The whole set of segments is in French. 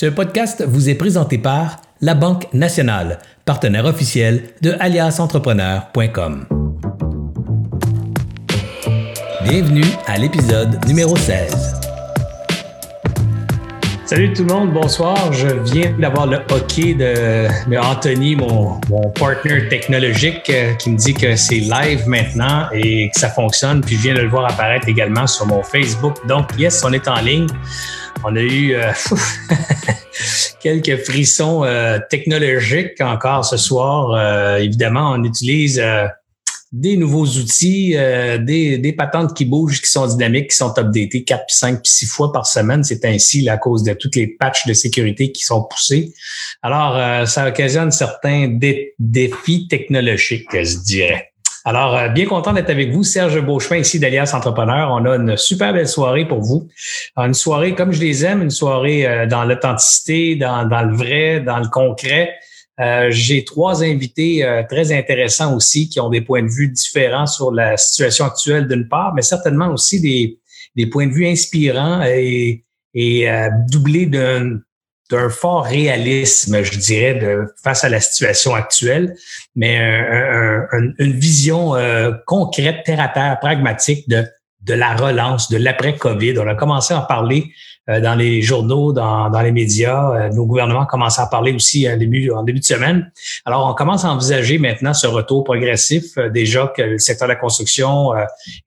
Ce podcast vous est présenté par La Banque Nationale, partenaire officiel de aliasentrepreneur.com. Bienvenue à l'épisode numéro 16. Salut tout le monde, bonsoir. Je viens d'avoir le hockey de, Anthony, mon, mon partner technologique, euh, qui me dit que c'est live maintenant et que ça fonctionne. Puis je viens de le voir apparaître également sur mon Facebook. Donc, yes, on est en ligne. On a eu euh, quelques frissons euh, technologiques encore ce soir. Euh, évidemment, on utilise des nouveaux outils, des, des patentes qui bougent, qui sont dynamiques, qui sont updatées 4, 5, puis 6 fois par semaine. C'est ainsi à cause de toutes les patchs de sécurité qui sont poussés. Alors, ça occasionne certains défis technologiques, je dirais. Alors, euh, bien content d'être avec vous, Serge Beauchemin, ici d'Alias Entrepreneur. On a une super belle soirée pour vous. Une soirée comme je les aime, une soirée euh, dans l'authenticité, dans, le vrai, dans le concret. Euh, j'ai trois invités très intéressants aussi qui ont des points de vue différents sur la situation actuelle d'une part, mais certainement aussi des, points de vue inspirants et doublés d'un d'un fort réalisme, je dirais, face à la situation actuelle, mais une vision euh, concrète, terre à terre, pragmatique de, de la relance, de l'après-COVID. On a commencé à en parler dans les journaux, dans, dans les médias. Euh, nos gouvernements commencent à parler aussi en début, en début de semaine. Alors, on commence à envisager maintenant ce retour progressif. déjà que le secteur de la construction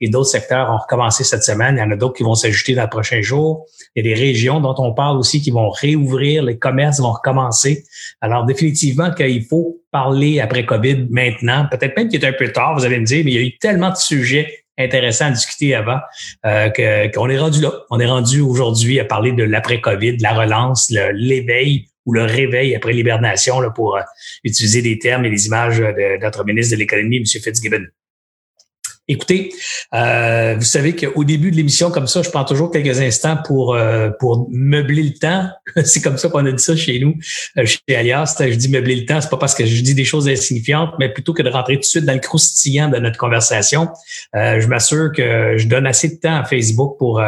et d'autres secteurs ont recommencé cette semaine. Il y en a d'autres qui vont s'ajouter dans les prochains jours. Il y a des régions dont on parle aussi qui vont réouvrir, les commerces vont recommencer. Alors, définitivement qu'il faut parler après COVID maintenant. Peut-être même qu'il est un peu tard, vous allez me dire, mais il y a eu tellement de sujets intéressants à discuter avant euh, qu'on est rendu là. On est rendu aujourd'hui à parler de l'après-COVID, de la relance, l'éveil ou le réveil après l'hibernation pour euh, utiliser des termes et des images de, notre ministre de l'Économie, M. Fitzgibbon. Écoutez, euh, vous savez qu'au début de l'émission, comme ça, je prends toujours quelques instants pour euh, pour meubler le temps. c'est comme ça qu'on a dit ça chez nous, euh, chez Alias. Je dis meubler le temps, c'est pas parce que je dis des choses insignifiantes, mais plutôt que de rentrer tout de suite dans le croustillant de notre conversation, je m'assure que je donne assez de temps à Facebook pour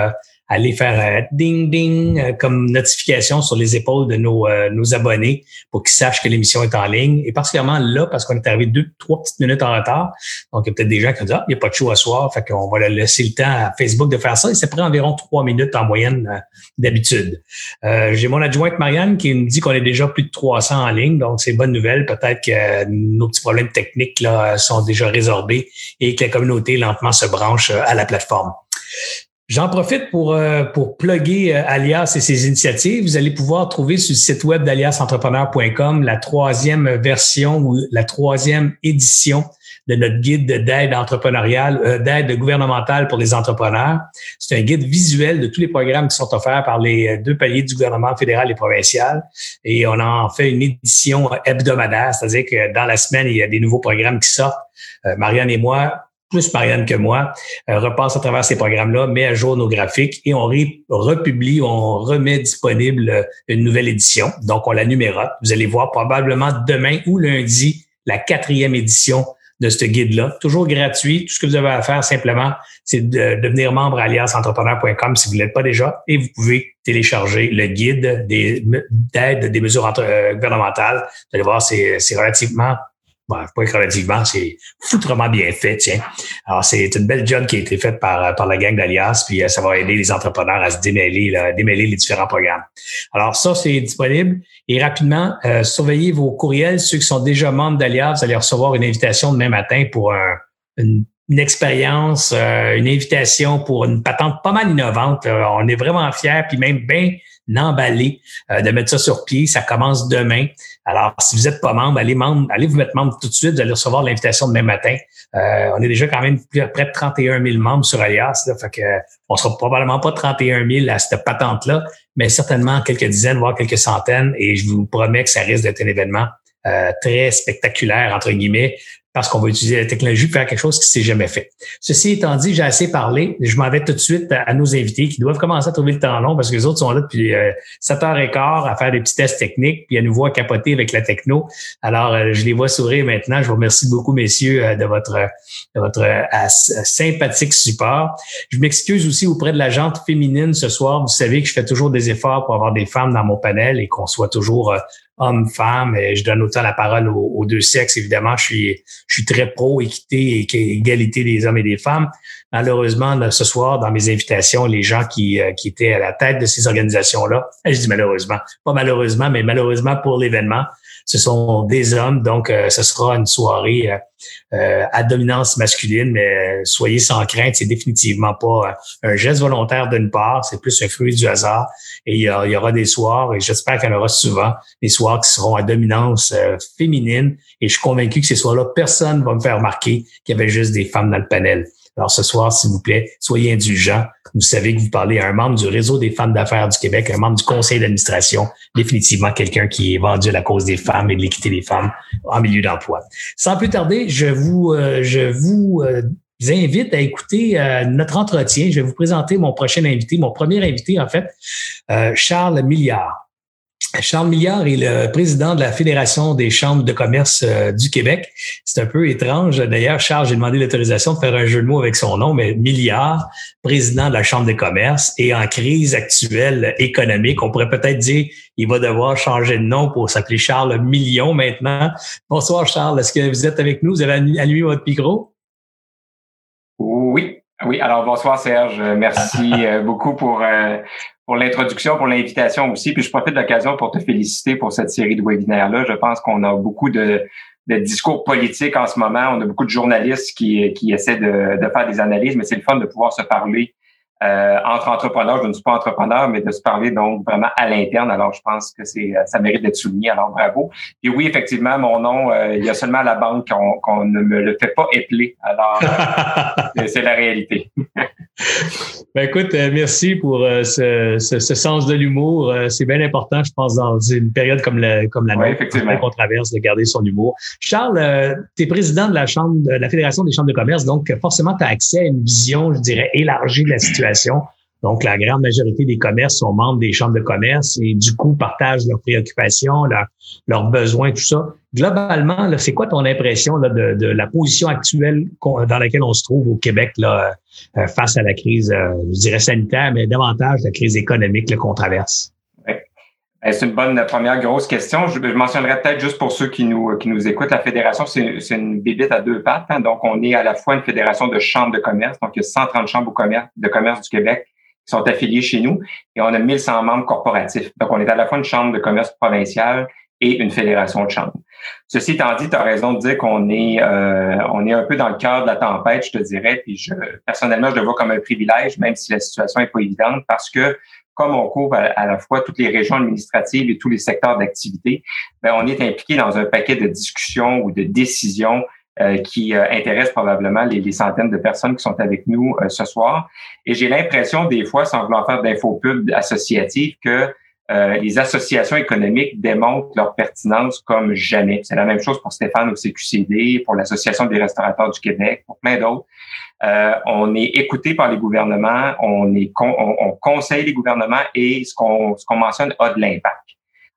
aller faire euh, ding ding euh, comme notification sur les épaules de nos, euh, nos abonnés pour qu'ils sachent que l'émission est en ligne. Et particulièrement là, parce qu'on est arrivé deux, trois petites minutes en retard. Donc, il y a peut-être des gens qui ont dit, ah, il n'y a pas de show à soir. Fait qu'on va laisser le temps à Facebook de faire ça. Et ça prend environ trois minutes en moyenne d'habitude. J'ai mon adjointe Marianne qui me dit qu'on est déjà plus de 300 en ligne. Donc, c'est bonne nouvelle. Peut-être que nos petits problèmes techniques là, sont déjà résorbés et que la communauté lentement se branche à la plateforme. J'en profite pour, euh, pour plugger euh, Alias et ses initiatives. Vous allez pouvoir trouver sur le site web d'aliasentrepreneur.com la troisième version ou la troisième édition de notre guide d'aide entrepreneuriale, euh, d'aide gouvernementale pour les entrepreneurs. C'est un guide visuel de tous les programmes qui sont offerts par les deux paliers du gouvernement fédéral et provincial. Et on en fait une édition hebdomadaire, c'est-à-dire que dans la semaine, il y a des nouveaux programmes qui sortent. Marianne et moi, plus Marianne que moi, euh, repasse à travers ces programmes-là, met à jour nos graphiques et on republie, on remet disponible euh, une nouvelle édition. Donc, on la numérote. Vous allez voir probablement demain ou lundi la quatrième édition de ce guide-là. Toujours gratuit. Tout ce que vous avez à faire simplement, c'est de devenir membre à aliasentrepreneur.com si vous ne l'êtes pas déjà et vous pouvez télécharger le guide d'aide des mesures euh, gouvernementales. Vous allez voir, c'est relativement Bon, pas relativement, c'est foutrement bien fait, tiens. Alors, c'est une belle job qui a été faite par, par la gang d'Alias, puis euh, ça va aider les entrepreneurs à se démêler, là, démêler les différents programmes. Alors, ça, c'est disponible. Et rapidement, euh, surveillez vos courriels. Ceux qui sont déjà membres d'Alias, vous allez recevoir une invitation demain matin pour une, expérience, euh, une invitation pour une patente pas mal innovante. on est vraiment fiers, puis même bien emballé de mettre ça sur pied. Ça commence demain. Alors, si vous n'êtes pas membre, allez, membre, allez vous mettre membre tout de suite. Vous allez recevoir l'invitation demain matin. Euh, on est déjà quand même plus, près de 31 000 membres sur Alias. Là, fait que, on sera probablement pas 31 000 à cette patente-là, mais certainement quelques dizaines, voire quelques centaines. Et je vous promets que ça risque d'être un événement euh, très spectaculaire, entre guillemets, parce qu'on va utiliser la technologie pour faire quelque chose qui s'est jamais fait. Ceci étant dit, j'ai assez parlé. Je m'en vais tout de suite à, nos invités qui doivent commencer à trouver le temps long parce que les autres sont là depuis euh, 7h15 à faire des petits tests techniques puis à nous voir capoter avec la techno. Alors, euh, je les vois sourire maintenant. Je vous remercie beaucoup, messieurs, euh, de votre, de votre euh, sympathique support. Je m'excuse aussi auprès de la gente féminine ce soir. Vous savez que je fais toujours des efforts pour avoir des femmes dans mon panel et qu'on soit toujours homme-femme. Je donne autant la parole aux, deux sexes. Évidemment, je suis, je suis très pro équité et égalité des hommes et des femmes. Malheureusement, ce soir, dans mes invitations, les gens qui, euh, qui étaient à la tête de ces organisations-là, je dis malheureusement, pas malheureusement, mais malheureusement pour l'événement, ce sont des hommes, donc euh, ce sera une soirée euh, euh, à dominance masculine, mais soyez sans crainte, c'est définitivement pas un geste volontaire d'une part, c'est plus un fruit du hasard. Et il y, aura des soirs, et j'espère qu'il y en aura souvent, des soirs qui seront à dominance féminine. Et je suis convaincu que ces soirs-là, personne ne va me faire remarquer qu'il y avait juste des femmes dans le panel. Alors ce soir, s'il vous plaît, soyez indulgents. Vous savez que vous parlez à un membre du réseau des femmes d'affaires du Québec, un membre du conseil d'administration, définitivement quelqu'un qui est vendu à la cause des femmes et de l'équité des femmes en milieu d'emploi. Sans plus tarder, je vous, euh, euh, invite à écouter euh, notre entretien. Je vais vous présenter mon prochain invité, mon premier invité en fait, Charles Milliard. Charles Milliard est le président de la Fédération des chambres de commerce euh, du Québec. C'est un peu étrange. D'ailleurs, Charles, j'ai demandé l'autorisation de faire un jeu de mots avec son nom, mais Milliard, président de la Chambre de commerce, et en crise actuelle économique. On pourrait peut-être dire il va devoir changer de nom pour s'appeler Charles Million maintenant. Bonsoir, Charles. Est-ce que vous êtes avec nous? Vous avez allumé votre micro? Oui. Oui, alors bonsoir Serge. Merci euh, beaucoup pour euh, pour l'introduction, pour l'invitation aussi. Puis je profite de l'occasion pour te féliciter pour cette série de webinaires-là. Je pense qu'on a beaucoup de, de, discours politiques en ce moment. On a beaucoup de journalistes qui, qui essaient de, de faire des analyses, mais c'est le fun de pouvoir se parler euh, entre entrepreneurs. Je ne suis pas entrepreneur, mais de se parler donc vraiment à l'interne. Alors, je pense que c'est ça mérite d'être souligné. Alors, bravo. Et oui, effectivement, mon nom, euh, il y a seulement à la banque qu'on ne me le fait pas épeler. Alors, euh, c'est la réalité. ben écoute, merci pour ce, ce, ce, sens de l'humour. C'est bien important, je pense, dans une période comme la, comme la nôtre, qu'on traverse, de garder son humour. Charles, tu es président de la Chambre, de la Fédération des chambres de commerce, donc forcément, tu as accès à une vision, je dirais, élargie de la situation donc, la grande majorité des commerces sont membres des chambres de commerce et du coup partagent leurs préoccupations, leurs, besoins, tout ça. Globalement, c'est quoi ton impression de, la position actuelle dans laquelle on se trouve au Québec là, euh, face à la crise, euh, je dirais sanitaire, mais davantage la crise économique qu'on traverse? Ben, c'est une bonne première grosse question. Je, mentionnerai peut-être juste pour ceux qui nous qui nous écoutent, la fédération, c'est une bébite à deux pattes. Hein. Donc, on est à la fois une fédération de chambres de commerce, donc il y a 130 chambres de commerce du Québec qui sont affiliées chez nous, et on a 1100 membres corporatifs. Donc, on est à la fois une chambre de commerce provinciale et une fédération de chambres. Ceci étant dit, tu as raison de dire qu'on est euh, on est un peu dans le cœur de la tempête, je te dirais, puis je personnellement, je le vois comme un privilège, même si la situation est pas évidente, parce que comme on couvre à, la fois toutes les régions administratives et tous les secteurs d'activité, ben, on est impliqué dans un paquet de discussions ou de décisions euh, qui euh, intéressent probablement les, centaines de personnes qui sont avec nous euh, ce soir. Et j'ai l'impression des fois, sans vouloir faire d'infopub associative, que les associations économiques démontrent leur pertinence comme jamais. C'est la même chose pour Stéphane au CQCD, pour l'Association des restaurateurs du Québec, pour plein d'autres. Euh, on est écouté par les gouvernements, on, est on, conseille les gouvernements et ce qu'on qu'on mentionne a de l'impact.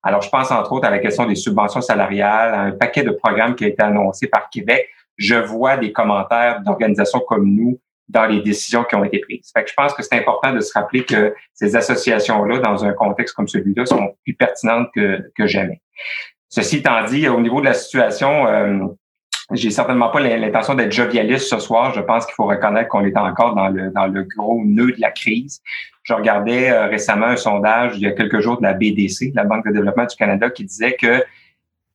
Alors, je pense entre autres à la question des subventions salariales, à un paquet de programmes qui a été annoncé par Québec. Je vois des commentaires d'organisations comme nous dans les décisions qui ont été prises. Fait que je pense que c'est important de se rappeler que ces associations-là, dans un contexte comme celui-là, sont plus pertinentes que, que jamais. Ceci étant dit, au niveau de la situation, euh, j'ai certainement pas l'intention d'être jovialiste ce soir. Je pense qu'il faut reconnaître qu'on est encore dans le, dans le gros nœud de la crise. Je regardais euh, récemment un sondage il y a quelques jours de la BDC, la Banque de développement du Canada, qui disait que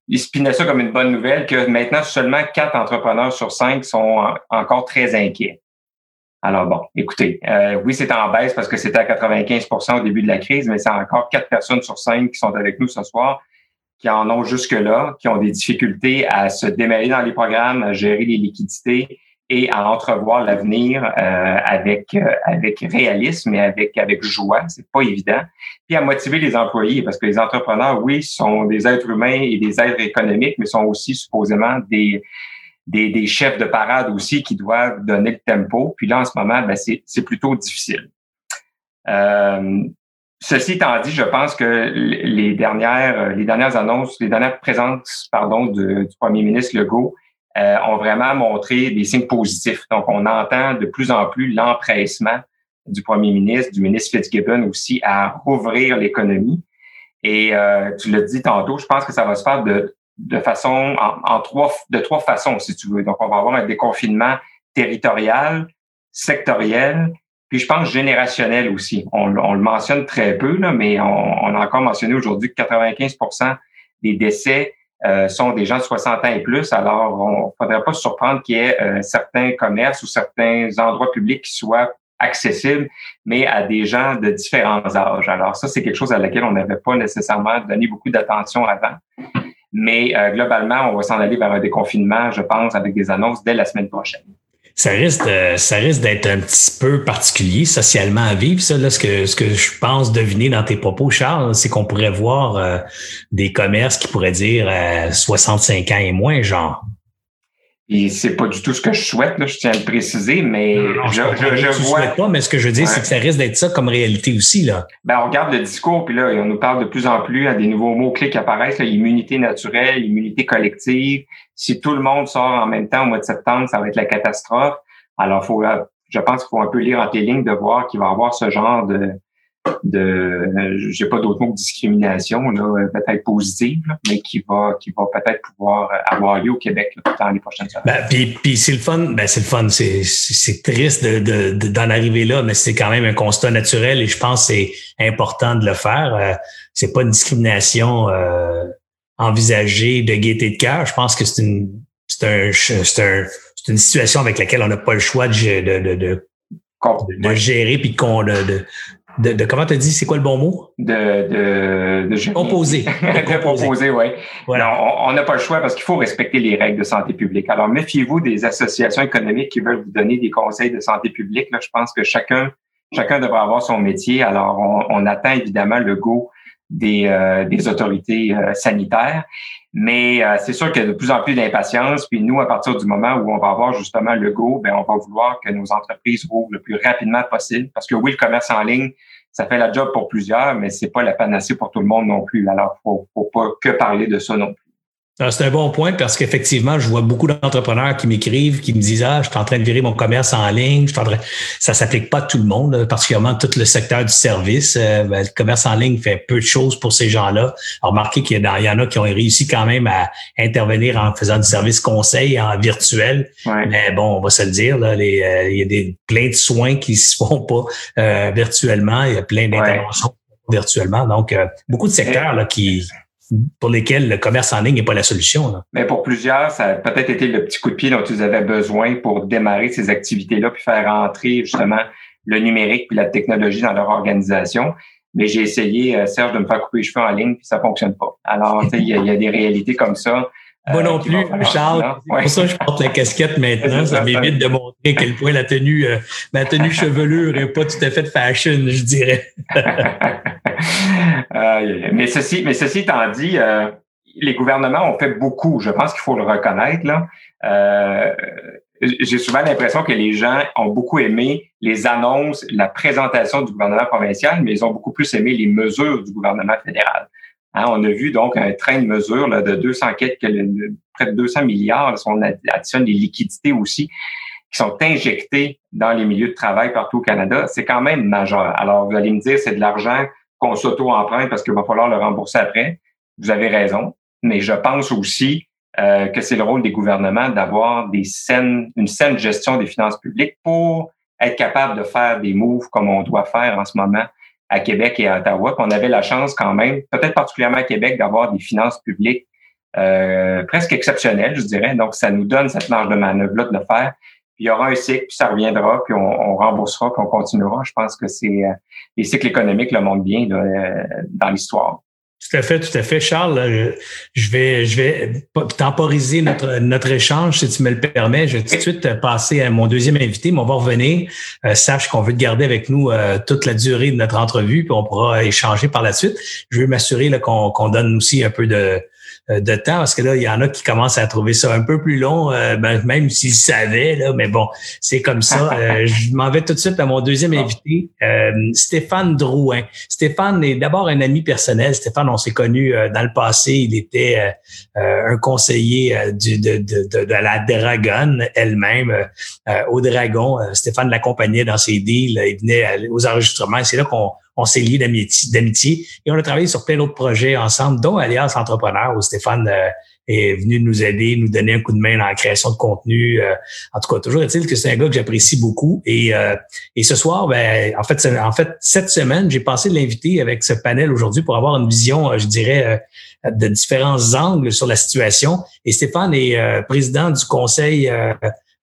il spinait ça comme une bonne nouvelle, que maintenant seulement quatre entrepreneurs sur cinq sont encore très inquiets. Alors bon, écoutez, euh, oui, c'est en baisse parce que c'était à 95% au début de la crise, mais c'est encore quatre personnes sur cinq qui sont avec nous ce soir qui en ont jusque-là, qui ont des difficultés à se démêler dans les programmes, à gérer les liquidités et à entrevoir l'avenir euh, avec euh, avec réalisme et avec avec joie, c'est pas évident. Puis à motiver les employés parce que les entrepreneurs, oui, sont des êtres humains et des êtres économiques, mais sont aussi supposément des des, des, chefs de parade aussi qui doivent donner le tempo. Puis là, en ce moment, ben, c'est plutôt difficile. Euh, ceci étant dit, je pense que les dernières, les dernières annonces, les dernières présences, pardon, du, premier ministre Legault euh, ont vraiment montré des signes positifs. Donc, on entend de plus en plus l'empressement du premier ministre, du ministre Fitzgibbon aussi, à rouvrir l'économie. Et euh, tu l'as dit tantôt, je pense que ça va se faire de, de façon en, trois de trois façons, si tu veux. Donc, on va avoir un déconfinement territorial, sectoriel, puis je pense générationnel aussi. On, le mentionne très peu, là, mais on, on a encore mentionné aujourd'hui que 95% des décès euh, sont des gens de 60 ans et plus. Alors, on ne faudrait pas se surprendre qu'il y ait euh, certains commerces ou certains endroits publics qui soient accessibles, mais à des gens de différents âges. Alors, ça, c'est quelque chose à laquelle on n'avait pas nécessairement donné beaucoup d'attention avant. Mais euh, globalement, on va s'en aller vers un déconfinement, je pense, avec des annonces dès la semaine prochaine ça risque, ça risque d'être un petit peu particulier socialement à vivre. Ça, là, ce que ce que je pense deviner dans tes propos, Charles, c'est qu'on pourrait voir euh, des commerces qui pourraient dire 65 ans et moins, genre. Et c'est pas du tout ce que je souhaite, là, je tiens à le préciser, mais je, je, je, vois. pas, mais ce que je veux dire, c'est que ça risque d'être ça comme réalité aussi, là. Ben, on regarde le discours, puis là, on nous parle de plus en plus à des nouveaux mots-clés qui apparaissent, immunité naturelle, immunité collective. Si tout le monde sort en même temps au mois de septembre, ça va être la catastrophe. Alors, faut, je pense qu'il faut un peu lire entre les lignes de voir qu'il va y avoir ce genre de, de j'ai pas d'autre mot que discrimination là peut-être positive mais qui va qui va peut-être pouvoir avoir lieu au Québec dans les prochaines années. Ben, puis, puis c'est le fun ben c'est le fun c'est c'est triste de d'en arriver là mais c'est quand même un constat naturel et je pense que c'est important de le faire. Euh, c'est pas une discrimination euh, envisagée de gaieté de cœur. Je pense que c'est une c'est un c'est un c'est une situation avec laquelle on n'a pas le choix de de, de, de de, gérer puis de, de, de, de, comment tu dit, c'est quoi le bon mot? De, de, de composer. de composer, oui. on n'a pas le choix parce qu'il faut respecter les règles de santé publique. Alors, méfiez-vous des associations économiques qui veulent vous donner des conseils de santé publique. Là, je pense que chacun, chacun devrait avoir son métier. Alors, on, on attend évidemment le go des, euh, des autorités euh, sanitaires. Mais euh, c'est sûr qu'il y a de plus en plus d'impatience. Puis nous, à partir du moment où on va avoir justement le go, ben on va vouloir que nos entreprises rouvrent le plus rapidement possible. Parce que oui, le commerce en ligne, ça fait la job pour plusieurs, mais c'est pas la panacée pour tout le monde non plus. Alors, faut, faut pas que parler de ça non plus. Ah, c'est un bon point parce qu'effectivement, je vois beaucoup d'entrepreneurs qui m'écrivent, qui me disent Ah, je suis en train de virer mon commerce en ligne. Je suis en train... Ça s'applique pas à tout le monde, particulièrement tout le secteur du service. Euh, ben, le commerce en ligne fait peu de choses pour ces gens-là. Remarquez qu'il y, y, en a qui ont réussi quand même à intervenir en faisant du service conseil en virtuel. Mais bon, on va se le dire, là, les, euh, il y a des, plein de soins qui se font pas euh, virtuellement. Il y a plein d'interventions virtuellement. Donc, beaucoup de secteurs là, qui pour lesquels le commerce en ligne n'est pas la solution. Mais pour plusieurs, ça a peut-être été le petit coup de pied dont ils avaient besoin pour démarrer ces activités-là, puis faire entrer justement le numérique puis la technologie dans leur organisation. Mais j'ai essayé, euh, Serge, de me faire couper les cheveux en ligne, puis ça fonctionne pas. Alors, il y, a des réalités comme ça. Moi non euh, plus, Charles. C'est pour ça que je porte la casquette maintenant. ça m'évite de montrer à quel point la tenue, euh, ma tenue chevelure est pas tout à fait fashion, je dirais. mais ceci, mais ceci étant dit, euh, les gouvernements ont fait beaucoup. Je pense qu'il faut le reconnaître. Là. Euh, j'ai souvent l'impression que les gens ont beaucoup aimé les annonces, la présentation du gouvernement provincial, mais ils ont beaucoup plus aimé les mesures du gouvernement fédéral. Hein, on a vu donc un train de mesures là, de 200 près de 200 milliards, si on additionne les liquidités aussi, qui sont injectées dans les milieux de travail partout au Canada. C'est quand même majeur. Alors, vous allez me dire, c'est de l'argent qu'on s'auto-emprunte parce qu'il va falloir le rembourser après. Vous avez raison. Mais je pense aussi euh, que c'est le rôle des gouvernements d'avoir des saines, une saine gestion des finances publiques pour être capable de faire des moves comme on doit faire en ce moment à Québec et à Ottawa. on avait la chance quand même, peut-être particulièrement à Québec, d'avoir des finances publiques euh, presque exceptionnelles, je dirais. Donc, ça nous donne cette marge de manœuvre-là de le faire. Puis il y aura un cycle, puis ça reviendra, puis on, remboursera, puis on continuera. Je pense que c'est euh, les cycles économiques le montrent bien euh, dans l'histoire. Tout à fait, tout à fait. Charles, je vais, je vais temporiser notre, notre échange, si tu me le permets. Je vais tout de suite passer à mon deuxième invité, mais on va revenir. Euh, sache qu'on veut te garder avec nous toute la durée de notre entrevue, puis on pourra échanger par la suite. Je veux m'assurer qu'on donne aussi un peu de, de temps parce que là, il y en a qui commencent à trouver ça un peu plus long, ben, même s'ils savaient, là, mais bon, c'est comme ça. je m'en vais tout de suite à mon deuxième invité, Stéphane Drouin. Stéphane est d'abord un ami personnel. Stéphane, on s'est connu dans le passé. Il était un conseiller du, de, de, de, de, la Dragonne elle-même au Dragon. Stéphane l'accompagnait dans ses deals. Il venait aux enregistrements. C'est là qu'on on s'est liés d'amitié et on a travaillé sur plein d'autres projets ensemble, dont Alias Entrepreneur, où Stéphane euh, est venu nous aider, nous donner un coup de main dans la création de contenu. Euh, en tout cas, toujours est-il que c'est un gars que j'apprécie beaucoup. Et, euh, et ce soir, ben, en fait, en fait, cette semaine, j'ai pensé l'inviter avec ce panel aujourd'hui pour avoir une vision, je dirais, de différents angles sur la situation. Et Stéphane est président du conseil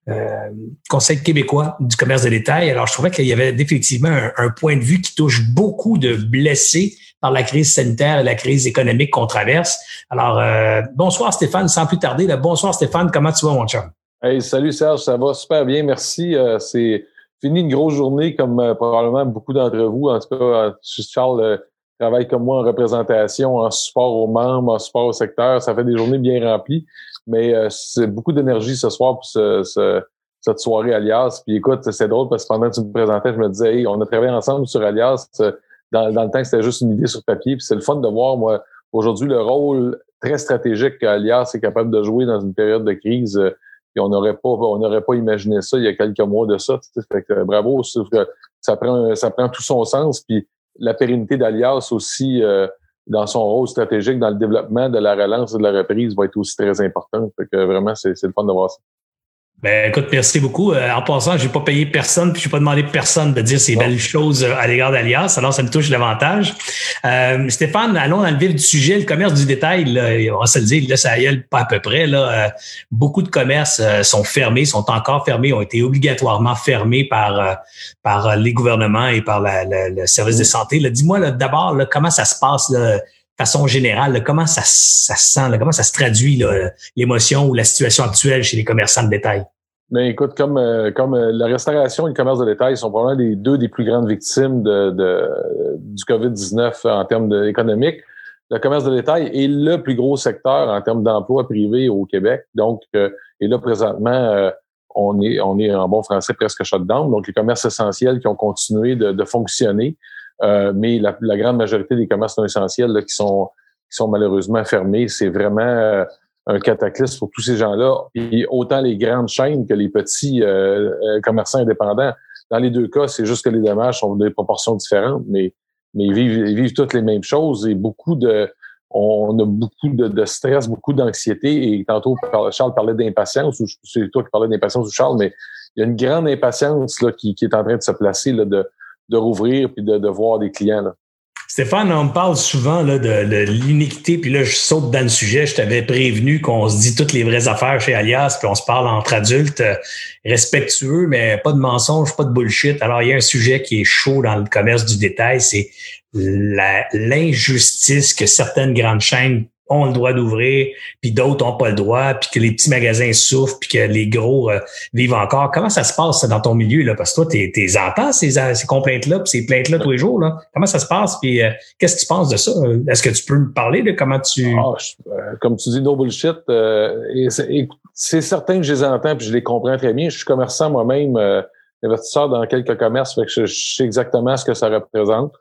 euh, Conseil québécois du commerce de détail. Alors, je trouvais qu'il y avait définitivement un, point de vue qui touche beaucoup de blessés par la crise sanitaire et la crise économique qu'on traverse. Alors, euh, bonsoir Stéphane, sans plus tarder. bonsoir Stéphane, comment tu vas mon chum? Hey, salut Serge, ça va super bien, merci. Euh, c'est fini une grosse journée comme probablement beaucoup d'entre vous. En tout cas, Charles travaille comme moi en représentation, en support aux membres, en support au secteur. Ça fait des journées bien remplies. Mais euh, c'est beaucoup d'énergie ce soir pour ce, cette soirée Alias. Puis écoute, c'est drôle parce que pendant que tu me présentais, je me disais, hey, on a travaillé ensemble sur Alias. Euh, dans, le temps, c'était juste une idée sur papier. Puis c'est le fun de voir, moi, aujourd'hui, le rôle très stratégique qu'Alias est capable de jouer dans une période de crise. Euh, on n'aurait pas, on n'aurait pas imaginé ça il y a quelques mois de ça. Fait que, bravo, ça prend, ça prend tout son sens. Puis la pérennité d'Alias aussi dans son rôle stratégique dans le développement de la relance et de la reprise va être aussi très important. Fait que vraiment, c'est le fun de voir ça. Ben, écoute, merci beaucoup. Euh, en passant, j'ai pas payé personne, puis j'ai pas demandé personne de dire ces belles choses euh, à l'égard d'Alias, alors ça me touche davantage. Euh, Stéphane, allons dans le vif du sujet, le commerce du détail, là, on va se le dire, là, ça y est pas à peu près. Là, beaucoup de commerces sont fermés, sont encore fermés, ont été obligatoirement fermés par, par les gouvernements et par le service de santé. Dis-moi d'abord comment ça se passe là, façon générale, comment ça, ça se sent, comment ça se traduit l'émotion ou la situation actuelle chez les commerçants de détail? Mais écoute, comme euh, comme euh, la restauration et le commerce de détail sont probablement les deux des plus grandes victimes de, du COVID-19 en termes économiques, le commerce de détail est le plus gros secteur en termes d'emploi privé au Québec. Donc, euh, et là présentement, on est on est en bon français presque shutdown. Donc, les commerces essentiels qui ont continué de fonctionner. Euh, mais la, la, grande majorité des commerces non essentiels là, qui sont qui sont malheureusement fermés, c'est vraiment euh, un cataclysme pour tous ces gens-là. Et autant les grandes chaînes que les petits euh, commerçants indépendants. Dans les deux cas, c'est juste que les dommages sont des proportions différentes, mais mais ils vivent, ils vivent toutes les mêmes choses et beaucoup de on a beaucoup de, de stress, beaucoup d'anxiété. Et tantôt, Charles parlait d'impatience, ou c'est toi qui parlais d'impatience ou Charles, mais il y a une grande impatience là, qui, qui est en train de se placer là, de, de rouvrir puis de, voir des clients. Stéphane, on me parle souvent de, de l'iniquité, puis là, je saute dans le sujet. Je t'avais prévenu qu'on se dit toutes les vraies affaires chez Alias, puis on se parle entre adultes euh, respectueux, mais pas de mensonges, pas de bullshit. Alors, il y a un sujet qui est chaud dans le commerce du détail, c'est l'injustice que certaines grandes chaînes ont le droit d'ouvrir, puis d'autres ont pas le droit, puis que les petits magasins souffrent, puis que les gros euh, vivent encore. Comment ça se passe dans ton milieu là? Parce que toi, tu es, entends ces, ces complaintes-là, puis ces plaintes-là tous les jours là. Comment ça se passe Puis euh, qu'est-ce que tu penses de ça? Est-ce que tu peux me parler de comment tu ah, euh, Comme tu dis, no bullshit. c'est certain que je les entends, puis je les comprends très bien. Je suis commerçant moi-même, investisseur dans quelques commerces, fait que je, je, sais exactement ce que ça représente.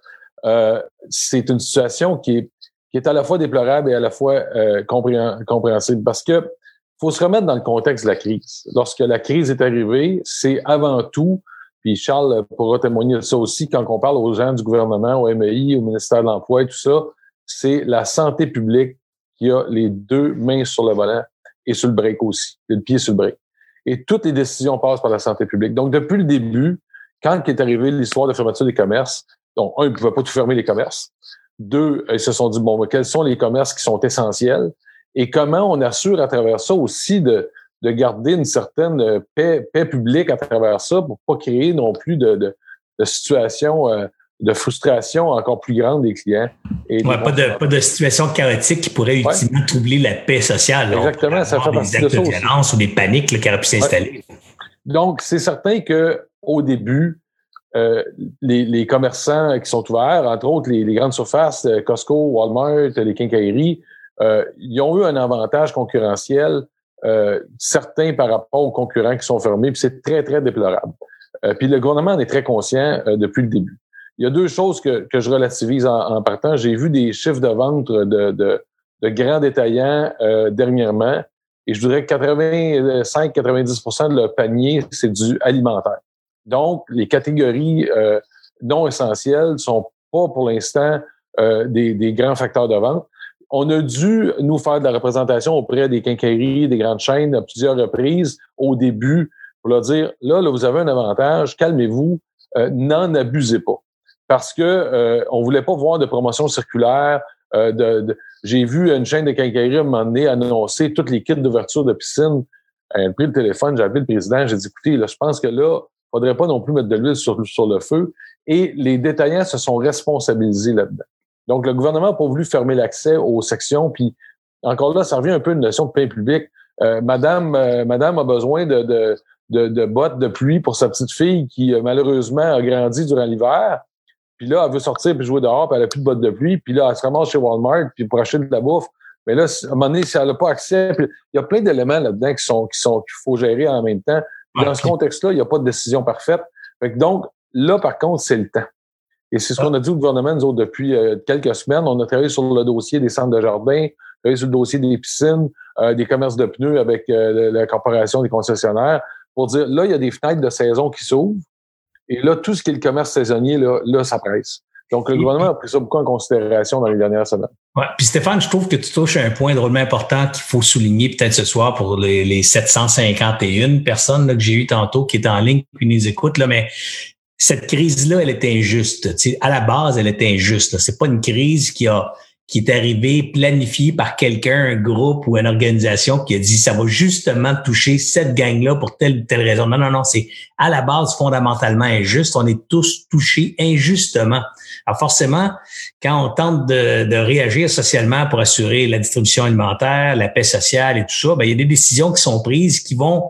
c'est une situation qui est qui est à la fois déplorable et à la fois euh, compréhensible. Parce que faut se remettre dans le contexte de la crise. Lorsque la crise est arrivée, c'est avant tout, puis Charles pourra témoigner de ça aussi, quand on parle aux gens du gouvernement, au MEI, au ministère de l'Emploi et tout ça, c'est la santé publique qui a les deux mains sur le volant et sur le break aussi, le pied sur le break. Et toutes les décisions passent par la santé publique. Donc, depuis le début, quand est arrivée l'histoire de fermeture des commerces, donc, un, ils ne pouvaient pas tout fermer les commerces. Deux, ils se sont dit, bon, quels sont les commerces qui sont essentiels? Et comment on assure à travers ça aussi de, de garder une certaine paix, paix publique à travers ça pour pas créer non plus de, de, de situations euh, de frustration encore plus grande des clients. Et ouais, pas, de, pas de situation chaotique qui pourrait ultimement troubler la paix sociale. Exactement, ça fait partie des actes de, violence ou des paniques là, qui auraient pu s'installer. Donc, c'est certain que au début, euh, les, les, commerçants qui sont ouverts, entre autres les, les grandes surfaces, euh, Costco, Walmart, les quincailleries, euh, ils ont eu un avantage concurrentiel euh, certain par rapport aux concurrents qui sont fermés, puis c'est très, très déplorable. Euh, puis le gouvernement en est très conscient depuis le début. Il y a deux choses que, que je relativise en, partant. J'ai vu des chiffres de vente de, de, de grands détaillants dernièrement, et je dirais que 85-90% de leur panier, c'est du alimentaire. Donc, les catégories non essentielles sont pas pour l'instant des, des, grands facteurs de vente on a dû nous faire de la représentation auprès des quincailleries, des grandes chaînes à plusieurs reprises au début pour leur dire là, là vous avez un avantage, calmez-vous, euh, n'en abusez pas. Parce que euh, on voulait pas voir de promotion circulaire. Euh, de, J'ai vu une chaîne de quincaillerie à un moment donné annoncer toutes les kits d'ouverture de piscine. Elle a pris le téléphone, j'ai appelé le président, j'ai dit écoutez, là, je pense que là, faudrait pas non plus mettre de l'huile sur, le feu. Et les détaillants se sont responsabilisés là-dedans. Donc, le gouvernement n'a pas voulu fermer l'accès aux sections. Puis, encore là, ça revient un peu à une notion de pain public. Euh, madame, euh, madame a besoin de, de, de, de, bottes de pluie pour sa petite fille qui, euh, malheureusement, a grandi durant l'hiver. Puis là, elle veut sortir puis jouer dehors, puis elle n'a plus de bottes de pluie. Puis là, elle se ramasse chez Walmart puis pour acheter de la bouffe. Mais là, à un moment donné, si elle n'a pas accès, il y a plein d'éléments là-dedans qui sont qui sont qu'il faut gérer en même temps. Dans ce contexte-là, il n'y a pas de décision parfaite. Fait donc, là, par contre, c'est le temps. Et c'est ce qu'on a dit au gouvernement, nous autres, depuis euh, quelques semaines. On a travaillé sur le dossier des centres de jardin, travaillé sur le dossier des piscines, euh, des commerces de pneus avec euh, la corporation des concessionnaires, pour dire, là, il y a des fenêtres de saison qui s'ouvrent. Et là, tout ce qui est le commerce saisonnier, là, là ça presse. Donc, le gouvernement a pris ça beaucoup en considération dans les dernières semaines. Ouais. Puis Stéphane, je trouve que tu touches à un point drôlement important qu'il faut souligner peut-être ce soir pour les, les 751 personnes là, que j'ai eues tantôt qui étaient en ligne qui nous écoutent. Là, mais cette crise-là, elle est injuste. à la base, elle est injuste. C'est pas une crise qui a qui est arrivée planifiée par quelqu'un, un groupe ou une organisation qui a dit ça va justement toucher cette gang-là pour telle ou telle raison. Non, non, non, c'est à la base fondamentalement injuste. On est tous touchés injustement. Alors forcément, quand on tente de, de réagir socialement pour assurer la distribution alimentaire, la paix sociale et tout ça, ben, il y a des décisions qui sont prises qui vont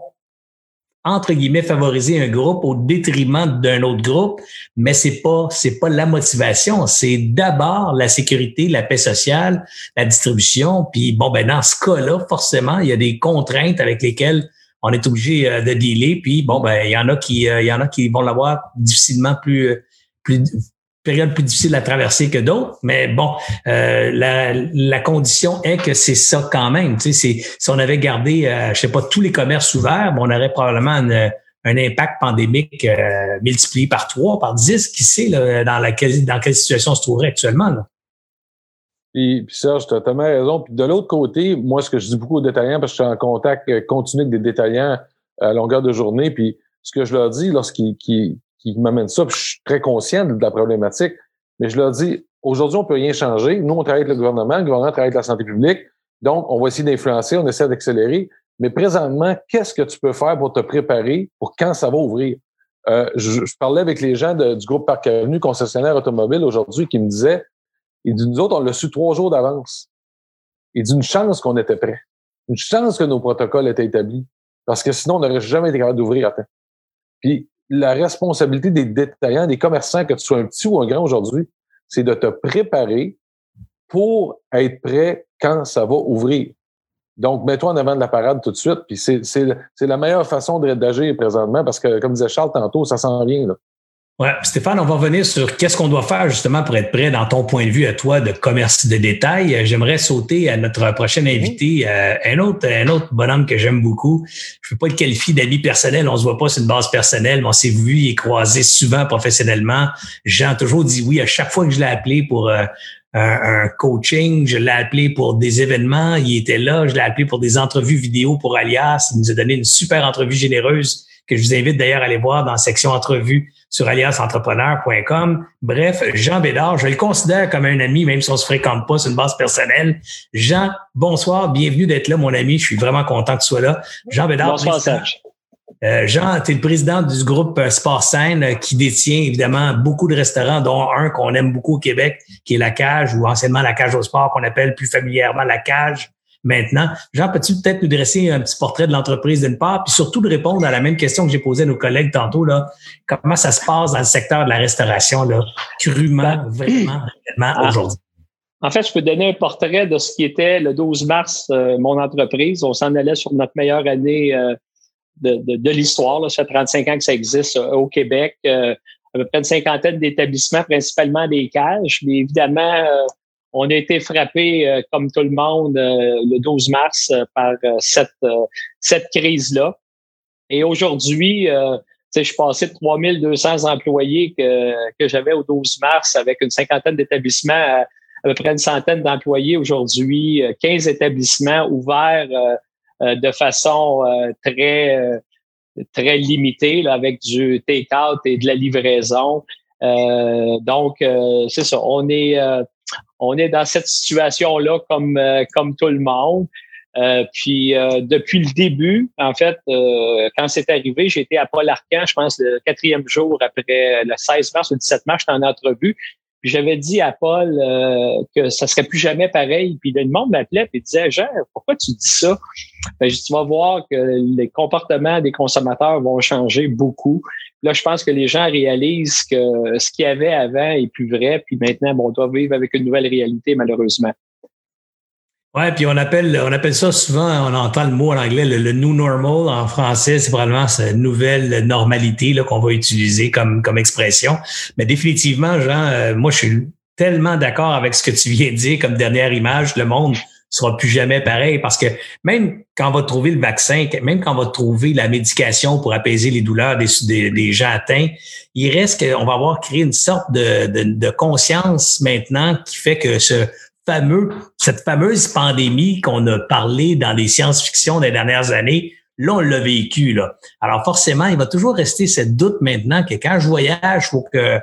entre guillemets favoriser un groupe au détriment d'un autre groupe, mais c'est pas c'est pas la motivation, c'est d'abord la sécurité, la paix sociale, la distribution, puis bon ben dans ce cas-là, forcément, il y a des contraintes avec lesquelles on est obligé euh, de dealer, puis bon ben il y en a qui euh, il y en a qui vont l'avoir difficilement plus euh, plus période plus difficile à traverser que d'autres, mais bon, euh, la, la, condition est que c'est ça quand même. Tu sais, si on avait gardé, euh, je sais pas, tous les commerces ouverts, on aurait probablement un impact pandémique euh, multiplié par trois, par dix, qui sait là, dans, laquelle, dans quelle situation on se trouverait actuellement. Là. Puis, puis Serge, tu as totalement raison. Puis de l'autre côté, moi, ce que je dis beaucoup aux détaillants, parce que je suis en contact continu avec des détaillants à longueur de journée, puis ce que je leur dis lorsqu'ils qui m'amène ça. Puis je suis très conscient de la problématique, mais je leur dis, aujourd'hui, on peut rien changer. Nous, on travaille avec le gouvernement, le gouvernement travaille avec la santé publique. Donc, on va essayer d'influencer, on essaie d'accélérer. Mais présentement, qu'est-ce que tu peux faire pour te préparer pour quand ça va ouvrir? Euh, je, parlais avec les gens du groupe Parc Avenue, concessionnaire automobile aujourd'hui, qui me disaient, ils disent, nous autres, on l'a su trois jours d'avance. Il dit une chance qu'on était prêt. Une chance que nos protocoles étaient établis. Parce que sinon, on n'aurait jamais été capable d'ouvrir à temps. Puis, la responsabilité des détaillants, des commerçants, que tu sois un petit ou un grand aujourd'hui, c'est de te préparer pour être prêt quand ça va ouvrir. Donc, mets-toi en avant de la parade tout de suite. Puis c'est la meilleure façon d'agir présentement parce que, comme disait Charles tantôt, ça s'en vient. Là. Ouais, Stéphane, on va revenir sur qu'est-ce qu'on doit faire justement pour être prêt dans ton point de vue à toi de commerce de détail. J'aimerais sauter à notre prochain invité, euh, un autre, un autre bonhomme que j'aime beaucoup. Je ne peux pas le qualifier d'amis personnel, on se voit pas sur une base personnelle, mais on s'est vu et croisé souvent professionnellement. Jean toujours dit oui à chaque fois que je l'ai appelé pour euh, un, coaching, je l'ai appelé pour des événements, il était là, je l'ai appelé pour des entrevues vidéo pour Alias, il nous a donné une super entrevue généreuse que je vous invite d'ailleurs à aller voir dans la section entrevue sur aliasentrepreneur.com. Bref, Jean Bédard, je le considère comme un ami, même si on se fréquente pas sur une base personnelle. Jean, bonsoir, bienvenue d'être là, mon ami. Je suis vraiment content que tu sois là. Jean Bédard. Bonsoir, Serge. Euh, Jean, tu es le président du groupe euh, Sport Scène euh, qui détient évidemment beaucoup de restaurants, dont un qu'on aime beaucoup au Québec, qui est La Cage, ou anciennement La Cage au Sport, qu'on appelle plus familièrement La Cage maintenant. Jean, peux-tu peut-être nous dresser un petit portrait de l'entreprise d'une part, puis surtout de répondre à la même question que j'ai posée à nos collègues tantôt, là, comment ça se passe dans le secteur de la restauration, là, crûment, ben, vraiment, ah. aujourd'hui? En fait, je peux donner un portrait de ce qui était le 12 mars, euh, mon entreprise. On s'en allait sur notre meilleure année euh, de, de, de l'histoire. Ça fait 35 ans que ça existe euh, au Québec. à peu près une cinquantaine d'établissements, principalement des cages. Mais évidemment, on a été frappé, comme tout le monde, le 12 mars par cette, cette crise-là. Et aujourd'hui, je suis passé de 3200 employés que, que j'avais au 12 mars avec une cinquantaine d'établissements à, à peu près une centaine d'employés aujourd'hui, 15 euh, établissements ouverts euh, euh, de façon très très limitée là, avec du take-out et de la livraison. donc, c'est ça. On est on est dans cette situation-là comme comme tout le monde. puis depuis le début, en fait, quand c'est arrivé, j'étais à Paul Arcan, je pense le quatrième jour après le 16 mars le 17 mars, j'étais en entrevue. Puis j'avais dit à Paul euh, que ça serait plus jamais pareil. Puis le monde m'appelait et disait Jean, pourquoi tu dis ça? Ben, tu vas voir que les comportements des consommateurs vont changer beaucoup. Là, je pense que les gens réalisent que ce qu'il y avait avant est plus vrai. Puis maintenant, bon, on doit vivre avec une nouvelle réalité, malheureusement. Ouais, puis on appelle, on appelle ça souvent, on entend le mot en anglais, le, new normal. En français, c'est probablement cette nouvelle normalité qu'on va utiliser comme, comme expression. Mais définitivement, Jean, euh, moi, je suis tellement d'accord avec ce que tu viens de dire comme dernière image. Le monde sera plus jamais pareil parce que même quand on va trouver le vaccin, même quand on va trouver la médication pour apaiser les douleurs des, des, gens atteints, il reste qu'on va avoir créé une sorte de, de, conscience maintenant qui fait que ce fameux, cette fameuse pandémie qu'on a parlé dans les science-fiction des dernières années, là, on l'a vécu. Là. Alors forcément, il va toujours rester cette doute maintenant que quand je voyage, il faut que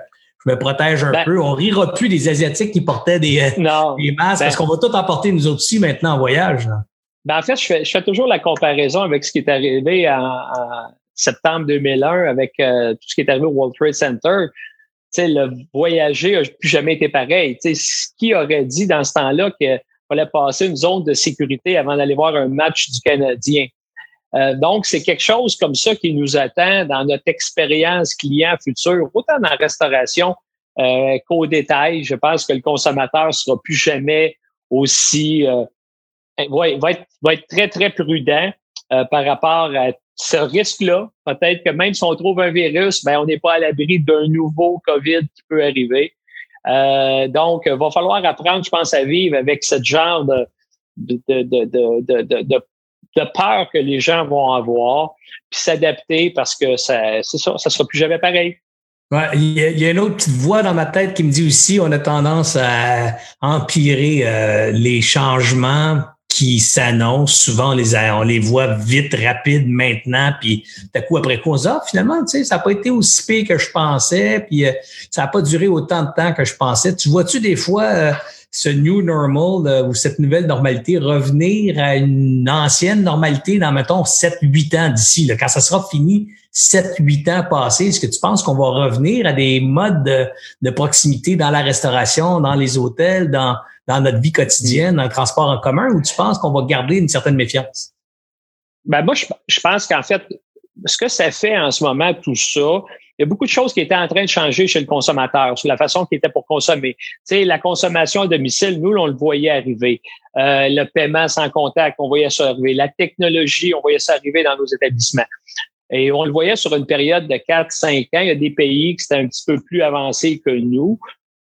je me protège un ben peu. On rira plus des Asiatiques qui portaient des, euh, des masques parce ben qu'on va tout emporter nous autres aussi maintenant en voyage. Ben en fait, je fais, je fais toujours la comparaison avec ce qui est arrivé en, septembre 2001 avec euh, tout ce qui est arrivé au World Trade Center le voyager n'a plus jamais été pareil. sais, ce qui aurait dit dans ce temps-là qu'il fallait passer une zone de sécurité avant d'aller voir un match du Canadien? Euh, donc, c'est quelque chose comme ça qui nous attend dans notre expérience client future, autant dans la restauration euh, qu'au détail. Je pense que le consommateur sera plus jamais aussi euh, va, être, va être très, très prudent euh, par rapport à ce risque-là, peut-être que même si on trouve un virus, ben, on n'est pas à l'abri d'un nouveau COVID qui peut arriver. Euh, donc, il va falloir apprendre, je pense, à vivre avec ce genre de, de, de, de, de, de peur que les gens vont avoir, puis s'adapter parce que ça, c'est ça, ça sera plus jamais pareil. Il, y a, une autre petite voix dans ma tête qui me dit aussi, on a tendance à empirer euh, les changements qui s'annoncent. Souvent, on les, on les voit vite, rapide maintenant, puis d'un coup, après quoi, on se dit, ah, finalement, tu sais, ça n'a pas été aussi pire que je pensais, puis euh, ça n'a pas duré autant de temps que je pensais. Tu vois-tu des fois euh, ce new normal euh, ou cette nouvelle normalité revenir à une ancienne normalité dans, mettons, 7-8 ans d'ici, quand ça sera fini, 7-8 ans passés, est-ce que tu penses qu'on va revenir à des modes de, de proximité dans la restauration, dans les hôtels, dans dans notre vie quotidienne, dans le transport en commun, ou tu penses qu'on va garder une certaine méfiance? Ben moi, je, pense qu'en fait, ce que ça fait en ce moment, tout ça, il y a beaucoup de choses qui étaient en train de changer chez le consommateur, sur la façon qu'il était pour consommer. Tu sais, la consommation à domicile, nous, on le voyait arriver. Euh, le paiement sans contact, on voyait ça arriver. La technologie, on voyait ça arriver dans nos établissements. Et on le voyait sur une période de 4-5 ans. Il y a des pays qui étaient un petit peu plus avancés que nous.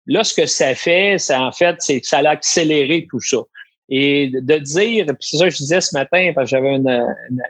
Là, ce que ça fait, c'est en fait, c'est que ça a accéléré tout ça. Et de dire, c'est ça que je disais ce matin, parce que j'avais un,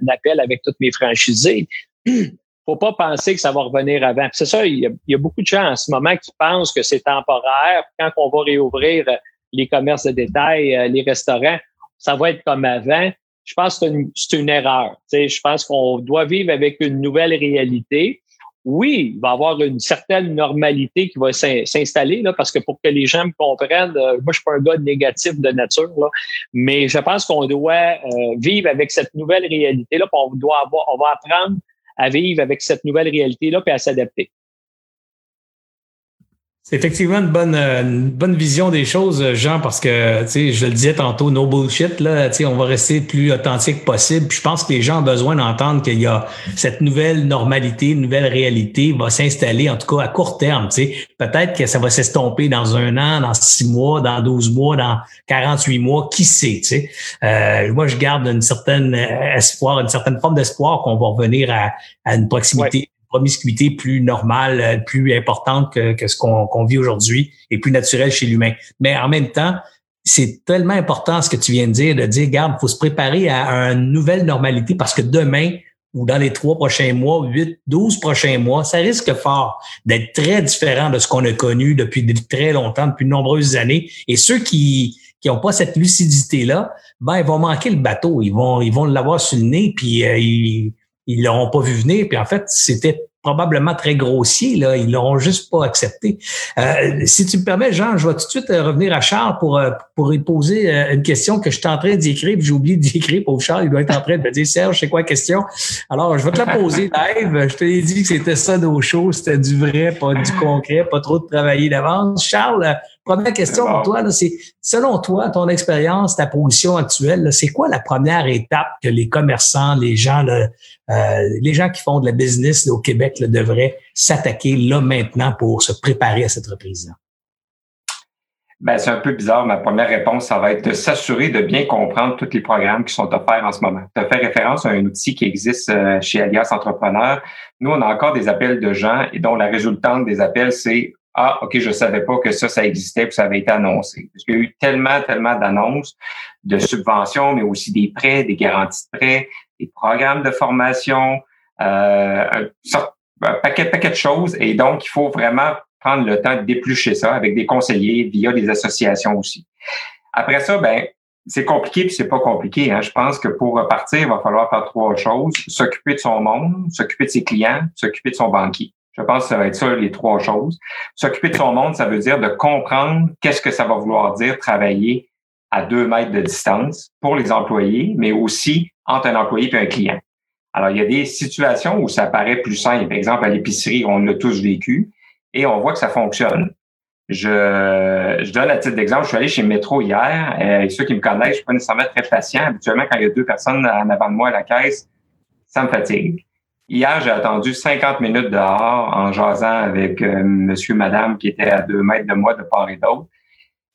appel avec toutes mes franchisés, faut pas penser que ça va revenir avant. C'est ça, il y, a, beaucoup de gens en ce moment qui pensent que c'est temporaire. Quand on va réouvrir les commerces de détail, euh, les restaurants, ça va être comme avant. Je pense que c'est une, erreur. je pense qu'on doit vivre avec une nouvelle réalité oui, il va y avoir une certaine normalité qui va s'installer, parce que pour que les gens me comprennent, euh, moi, je suis pas un gars négatif de nature, là, mais je pense qu'on doit euh, vivre avec cette nouvelle réalité-là, on doit avoir, on va apprendre à vivre avec cette nouvelle réalité-là puis à s'adapter. C'est effectivement une bonne, euh, une bonne vision des choses, Jean, parce que, je le disais tantôt, no bullshit, là, on va rester plus authentique possible. Puis je pense que les gens ont besoin d'entendre qu'il y a cette nouvelle normalité, nouvelle réalité va s'installer, en tout cas à court terme. Peut-être que ça va s'estomper dans un an, dans six mois, dans 12 mois, dans 48 mois, qui sait. Euh, moi, je garde une certaine espoir, une certaine forme d'espoir qu'on va revenir à, à une proximité promiscuité plus normale, euh, plus importante que, ce qu'on vit aujourd'hui et plus naturelle chez l'humain. Mais en même temps, c'est tellement important ce que tu viens de dire, de dire, garde, faut se préparer à une nouvelle normalité parce que demain, ou dans les trois prochains mois, huit, douze prochains mois, ça risque fort d'être très différent de ce qu'on a connu depuis très longtemps, depuis de nombreuses années. Et ceux qui qui n'ont pas cette lucidité-là, ben ils vont manquer le bateau, ils vont ils vont l'avoir sur le nez, puis euh, ils ils l'auront pas vu venir. Puis en fait, c'était probablement très grossier. Là. Ils l'auront juste pas accepté. Euh, si tu me permets, Jean, je vais tout de suite euh, revenir à Charles pour, euh, pour lui poser une question que je suis en train d'écrire. J'ai oublié d'écrire. Pauvre Charles, il doit être en train de me dire, Serge, c'est quoi la question? Alors, je vais te la poser live. Je te l'ai dit que c'était ça nos choses. C'était du vrai, pas du concret, pas trop de travailler d'avance. Charles, Première question pour toi, c'est selon toi, ton expérience, ta position actuelle, c'est quoi la première étape que les commerçants, les gens, euh, les gens qui font de la business au Québec devraient s'attaquer là maintenant pour se préparer à cette reprise-là? Ben, c'est un peu bizarre. Ma première réponse, ça va être de s'assurer de bien comprendre tous les programmes qui sont offerts en ce moment. Tu as fait référence à un outil qui existe euh, chez Alias Entrepreneur. Nous, on a encore des appels de gens et dont la résultante des appels, c'est ah, OK, je savais pas que ça, ça existait, que ça avait été annoncé. Parce qu'il y a eu tellement, tellement d'annonces de subventions, mais aussi des prêts, des garanties de prêts, des programmes de formation, euh, un, paquet, paquet de choses. Et donc, il faut vraiment prendre le temps de déplucher ça avec des conseillers via des associations aussi. Après ça, ben, c'est compliqué puis c'est pas compliqué. Hein. Je pense que pour repartir, il va falloir faire trois choses. S'occuper de son monde, s'occuper de ses clients, s'occuper de son banquier. Je pense que ça va être ça, les trois choses. S'occuper de son monde, ça veut dire de comprendre qu'est-ce que ça va vouloir dire travailler à deux mètres de distance pour les employés, mais aussi entre un employé et un client. Alors, il y a des situations où ça paraît plus simple. Par exemple, à l'épicerie, on l'a tous vécu et on voit que ça fonctionne. Je, je donne à titre d'exemple, je suis allé chez Métro hier euh, et ceux qui me connaissent, je suis pas nécessairement très patient. Habituellement, quand il y a deux personnes en avant de moi à la caisse, ça me fatigue. Hier, j'ai attendu 50 minutes dehors en jasant avec euh, monsieur, madame qui était à deux mètres de moi de part et d'autre.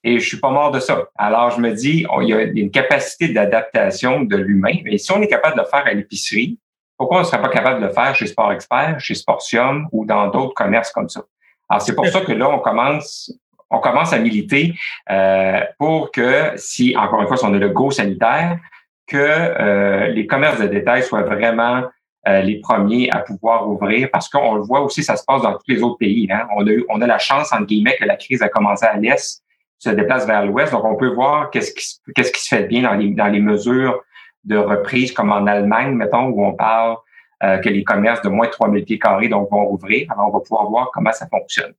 Et je suis pas mort de ça. Alors, je me dis, il y a une capacité d'adaptation de l'humain. Mais si on est capable de le faire à l'épicerie, pourquoi on ne serait pas capable de le faire chez Sport Expert, chez Sportium ou dans d'autres commerces comme ça? Alors, c'est pour ça que là, on commence, on commence à militer euh, pour que, si, encore une fois, si on a le go sanitaire, que euh, les commerces de détail soient vraiment euh, les premiers à pouvoir ouvrir parce qu'on le voit aussi, ça se passe dans tous les autres pays. Hein. On, a eu, on a la chance, entre guillemets, que la crise a commencé à l'Est, se déplace vers l'Ouest. Donc, on peut voir qu'est-ce qui, qu'est-ce qui se fait bien dans les, dans les mesures de reprise, comme en Allemagne, mettons, où on parle euh, que les commerces de moins de 3000 pieds carrés donc, vont ouvrir. Alors, on va pouvoir voir comment ça fonctionne.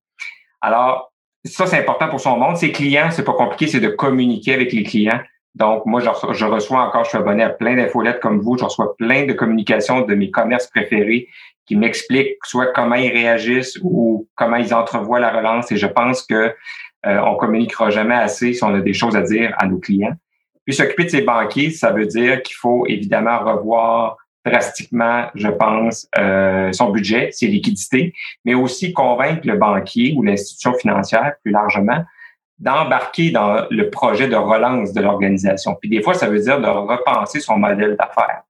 Alors, ça, c'est important pour son monde. Ses clients, c'est pas compliqué, c'est de communiquer avec les clients donc, moi, je reçois, encore, je suis abonné à plein d'infolettes comme vous, je reçois plein de communications de mes commerces préférés qui m'expliquent soit comment ils réagissent ou comment ils entrevoient la relance. Et je pense que euh, on communiquera jamais assez si on a des choses à dire à nos clients. Puis s'occuper de ses banquiers, ça veut dire qu'il faut évidemment revoir drastiquement, je pense, euh, son budget, ses liquidités, mais aussi convaincre le banquier ou l'institution financière plus largement d'embarquer dans le projet de relance de l'organisation. Puis des fois, ça veut dire de repenser son modèle d'affaires.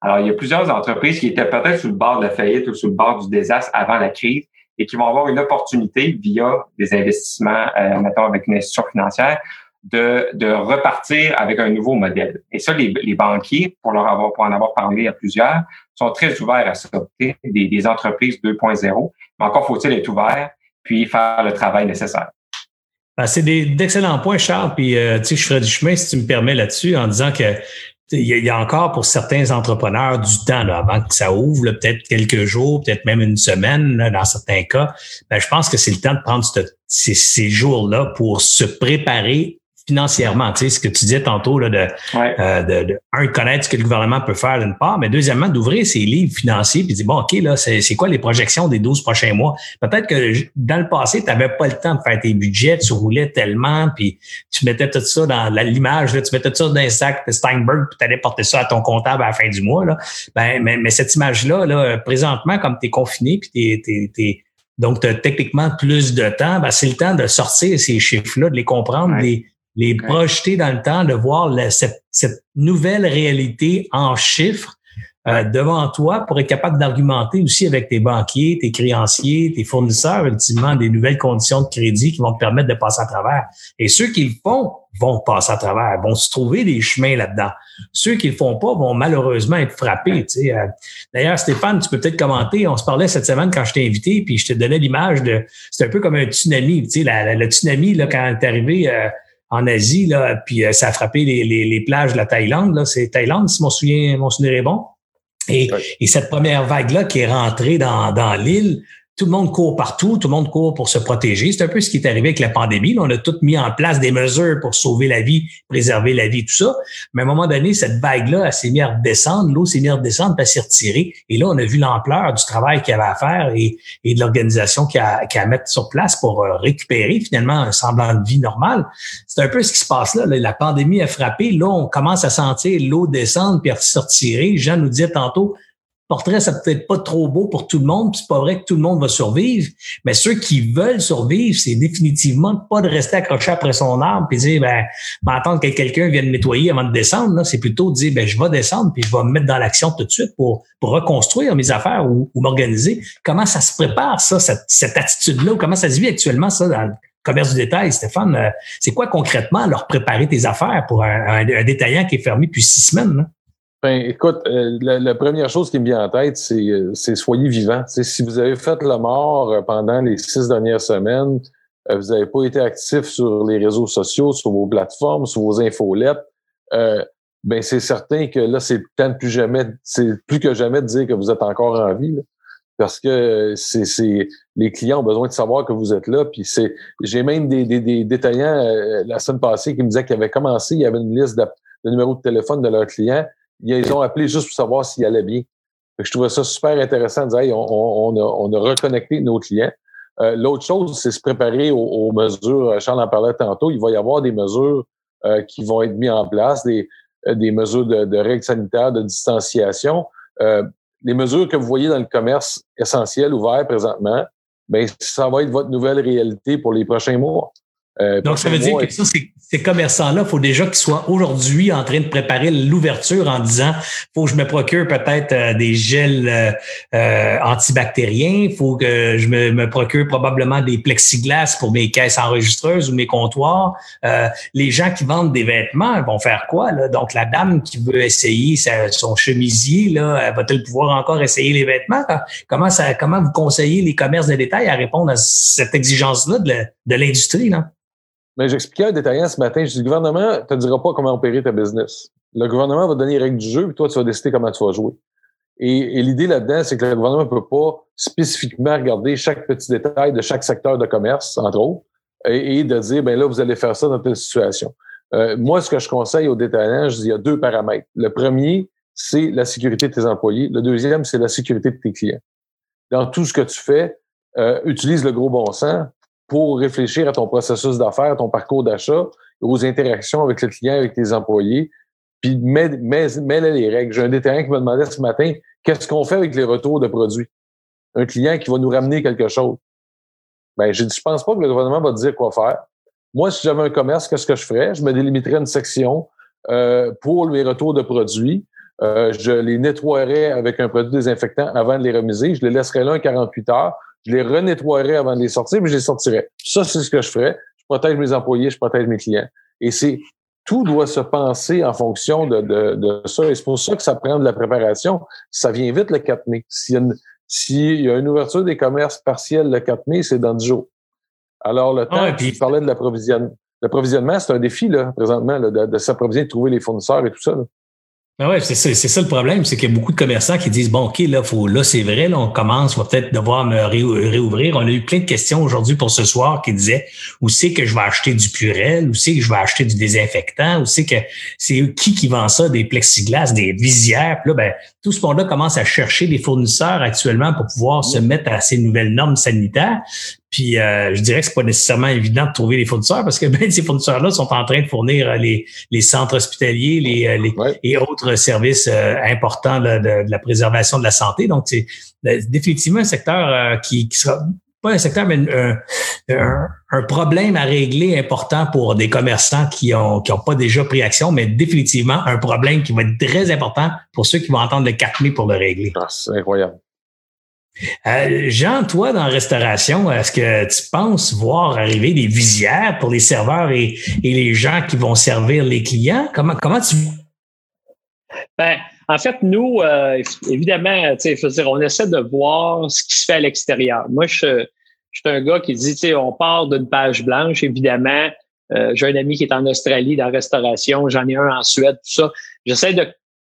Alors, il y a plusieurs entreprises qui étaient peut-être sous le bord de la faillite ou sous le bord du désastre avant la crise et qui vont avoir une opportunité via des investissements, euh, mettons avec une institution financière, de, de repartir avec un nouveau modèle. Et ça, les, les banquiers, pour leur avoir, pour en avoir parlé à plusieurs, sont très ouverts à ça. Des, des entreprises 2.0, mais encore faut-il être ouvert puis faire le travail nécessaire. Ben, c'est d'excellents points, Charles. Puis, euh, tu sais, je ferai du chemin, si tu me permets, là-dessus, en disant que il y, a encore pour certains entrepreneurs du temps là, avant que ça ouvre, peut-être quelques jours, peut-être même une semaine dans certains cas. Ben, je pense que c'est le temps de prendre ces, ces jours-là pour se préparer financièrement. Tu sais, ce que tu disais tantôt là, de, euh, de, de, un, connaître ce que le gouvernement peut faire d'une part, mais deuxièmement, d'ouvrir ses livres financiers puis dire bon, OK, là, c'est quoi les projections des 12 prochains mois? Peut-être que dans le passé, tu n'avais pas le temps de faire tes budgets, tu roulais tellement, puis tu mettais tout ça dans l'image, tu mettais tout ça dans un sac de Steinberg, puis tu allais porter ça à ton comptable à la fin du mois. Là. Ben, mais, mais cette image-là, là, présentement, comme tu es confiné, puis tu es, donc, tu as techniquement plus de temps, ben, c'est le temps de sortir ces chiffres-là, de les comprendre, les, les projeter dans le temps, de voir cette, cette, nouvelle réalité en chiffres euh, devant toi pour être capable d'argumenter aussi avec tes banquiers, tes créanciers, tes fournisseurs, ultimement, des nouvelles conditions de crédit qui vont te permettre de passer à travers. Et ceux qui le font vont passer à travers, vont se trouver des chemins là-dedans. Ceux qui le font pas vont malheureusement être frappés. Tu sais. Euh. D'ailleurs, Stéphane, tu peux peut-être commenter. On se parlait cette semaine quand je t'ai invité, puis je te donnais l'image de. C'est un peu comme un tsunami. Tu sais, le tsunami là, quand est arrivé. Euh, en Asie, là, puis euh, ça a frappé les, les, les, plages de la Thaïlande. Là. C'est Thaïlande, si mon souvenir, mon souvenir est bon. Et, et cette première vague-là qui est rentrée dans, dans l'île, tout le monde court partout, tout le monde court pour se protéger. C'est un peu ce qui est arrivé avec la pandémie. on a tout mis en place des mesures pour sauver la vie, préserver la vie, tout ça. Mais à un moment donné, cette vague-là, elle s'est mise à redescendre, l'eau s'est mise à redescendre, puis elle s'est retirée. Et là, on a vu l'ampleur du travail qu'il y avait à faire et, de l'organisation qu'il y, a, à mettre sur place pour euh, récupérer finalement un semblant de vie normale. C'est un peu ce qui se passe là. La pandémie a frappé. Là, on commence à sentir l'eau descendre puis à se retirer. Jean nous disait tantôt, portrait, ça peut-être pas trop beau pour tout le monde, puis c'est pas vrai que tout le monde va survivre, mais ceux qui veulent survivre, c'est définitivement pas de rester accroché après son arbre puis dire ben, ben attendre que quelqu'un vienne nettoyer avant de descendre, c'est plutôt de dire ben je vais descendre puis je vais me mettre dans l'action tout de suite pour, pour reconstruire mes affaires ou, m'organiser. Comment ça se prépare ça cette, cette attitude-là, comment ça se vit actuellement ça dans le commerce du détail, Stéphane, euh, c'est quoi concrètement leur préparer tes affaires pour un, détaillant qui est fermé depuis six semaines? Là? Ben, écoute, euh, la, première chose qui me vient en tête, c'est, euh, soyez vivant. si vous avez fait la mort euh, pendant les six dernières semaines, vous n'avez pas été actif sur les réseaux sociaux, sur vos plateformes, sur vos infolettes, ben c'est certain que là, c'est peut-être plus jamais, c'est plus que jamais de dire que vous êtes encore en vie. parce que c'est les clients ont besoin de savoir que vous êtes là. Puis c'est, j'ai même des, des, des détaillants la semaine passée qui me disaient qu'ils avaient commencé, il y avait une liste de, de numéros de téléphone de leurs clients ils ont appelé juste pour savoir s'il allait bien. je trouvais ça super intéressant de dire on, a, on, a, reconnecté nos clients. Euh, l'autre chose, c'est se préparer aux, mesures. Charles en parlait tantôt. Il va y avoir des mesures euh, qui vont être mises en place, des, euh, des mesures de, règles sanitaires, de distanciation. les mesures que vous voyez dans le commerce essentiel ouvert présentement, ben ça va être votre nouvelle réalité pour les prochains mois. Donc, ça veut dire que ça, ces commerçants-là, il faut déjà qu'ils soient aujourd'hui en train de préparer l'ouverture en disant faut que je me procure peut-être euh, des gels euh, euh, antibactériens, il faut que je me, procure probablement des plexiglas pour mes caisses enregistreuses ou mes comptoirs. les gens qui vendent des vêtements vont faire quoi? Là? Donc, la dame qui veut essayer son chemisier, là, va-t-elle pouvoir encore essayer les vêtements? Comment, ça, comment vous conseillez les commerces de détail à répondre à cette exigence-là de, de l'industrie? Là? Mais j'expliquais à un détaillant ce matin, je dis, le gouvernement ne te dira pas comment opérer ta business. Le gouvernement va donner les règles du jeu, puis toi, tu vas décider comment tu vas jouer. Et, l'idée là-dedans, c'est que le gouvernement ne peut pas spécifiquement regarder chaque petit détail de chaque secteur de commerce, entre autres, et, de dire, ben là, vous allez faire ça dans telle situation. Euh, moi, ce que je conseille aux détaillants, je dis, il y a deux paramètres. Le premier, c'est la sécurité de tes employés. Le deuxième, c'est la sécurité de tes clients. Dans tout ce que tu fais, euh, utilise le gros bon sens, pour réfléchir à ton processus d'affaires, ton parcours d'achat, aux interactions avec le client, avec tes employés, puis mets, mets, les règles. J'ai un détaillant qui m'a demandé ce matin, qu'est-ce qu'on fait avec les retours de produits? Un client qui va nous ramener quelque chose. Ben, j'ai dit, je pense pas que le gouvernement va te dire quoi faire. Moi, si j'avais un commerce, qu'est-ce que je ferais? Je me délimiterais une section euh, pour les retours de produits. Euh, je les nettoierais avec un produit désinfectant avant de les remiser. Je les laisserais là un 48 heures je les renettoierais avant de les sortir, puis je les sortirais. Ça, c'est ce que je ferais. Je protège mes employés, je protège mes clients. Et c'est tout doit se penser en fonction de, de, de ça. Et c'est pour ça que ça prend de la préparation. Ça vient vite le 4 mai. S'il y a une, s'il y a une ouverture des commerces partiels le 4 mai, c'est dans 10 jours. Alors, le temps, puis... tu parlais de l'approvisionnement. L'approvisionnement, c'est un défi, là, présentement, de, de s'approvisionner, de trouver les fournisseurs et tout ça. Ah ouais, c'est ça, c'est ça le problème, c'est qu'il y a beaucoup de commerçants qui disent bon, ok, là, faut, là, c'est vrai, là, on commence, on va peut-être devoir me réouvrir. On a eu plein de questions aujourd'hui pour ce soir qui disaient où c'est que je vais acheter du purel, où c'est que je vais acheter du désinfectant, où c'est que c'est qui qui vend ça, des plexiglas, des visières. Puis là, ben, tout ce monde-là commence à chercher des fournisseurs actuellement pour pouvoir se mettre à ces nouvelles normes sanitaires. Puis euh, je dirais que c'est pas nécessairement évident de trouver des fournisseurs parce que ben, ces fournisseurs-là sont en train de fournir euh, les, les centres hospitaliers les, euh, les et autres services importants de, la préservation de la santé. Donc, c'est définitivement un secteur qui, qui sera pas un secteur, mais un, un, problème à régler important pour des commerçants qui ont qui ont pas déjà pris action, mais définitivement un problème qui va être très important pour ceux qui vont entendre le 4 mai pour le régler. Ah, c'est incroyable. Euh, Jean, toi, dans la restauration, est-ce que tu penses voir arriver des visières pour les serveurs et, les gens qui vont servir les clients? Comment, comment tu... Ben, en fait, nous, euh, évidemment, je veux dire, on essaie de voir ce qui se fait à l'extérieur. Moi, je, suis un gars qui dit, on part d'une page blanche, évidemment. Euh, j'ai un ami qui est en Australie dans la restauration, j'en ai un en Suède, tout ça. J'essaie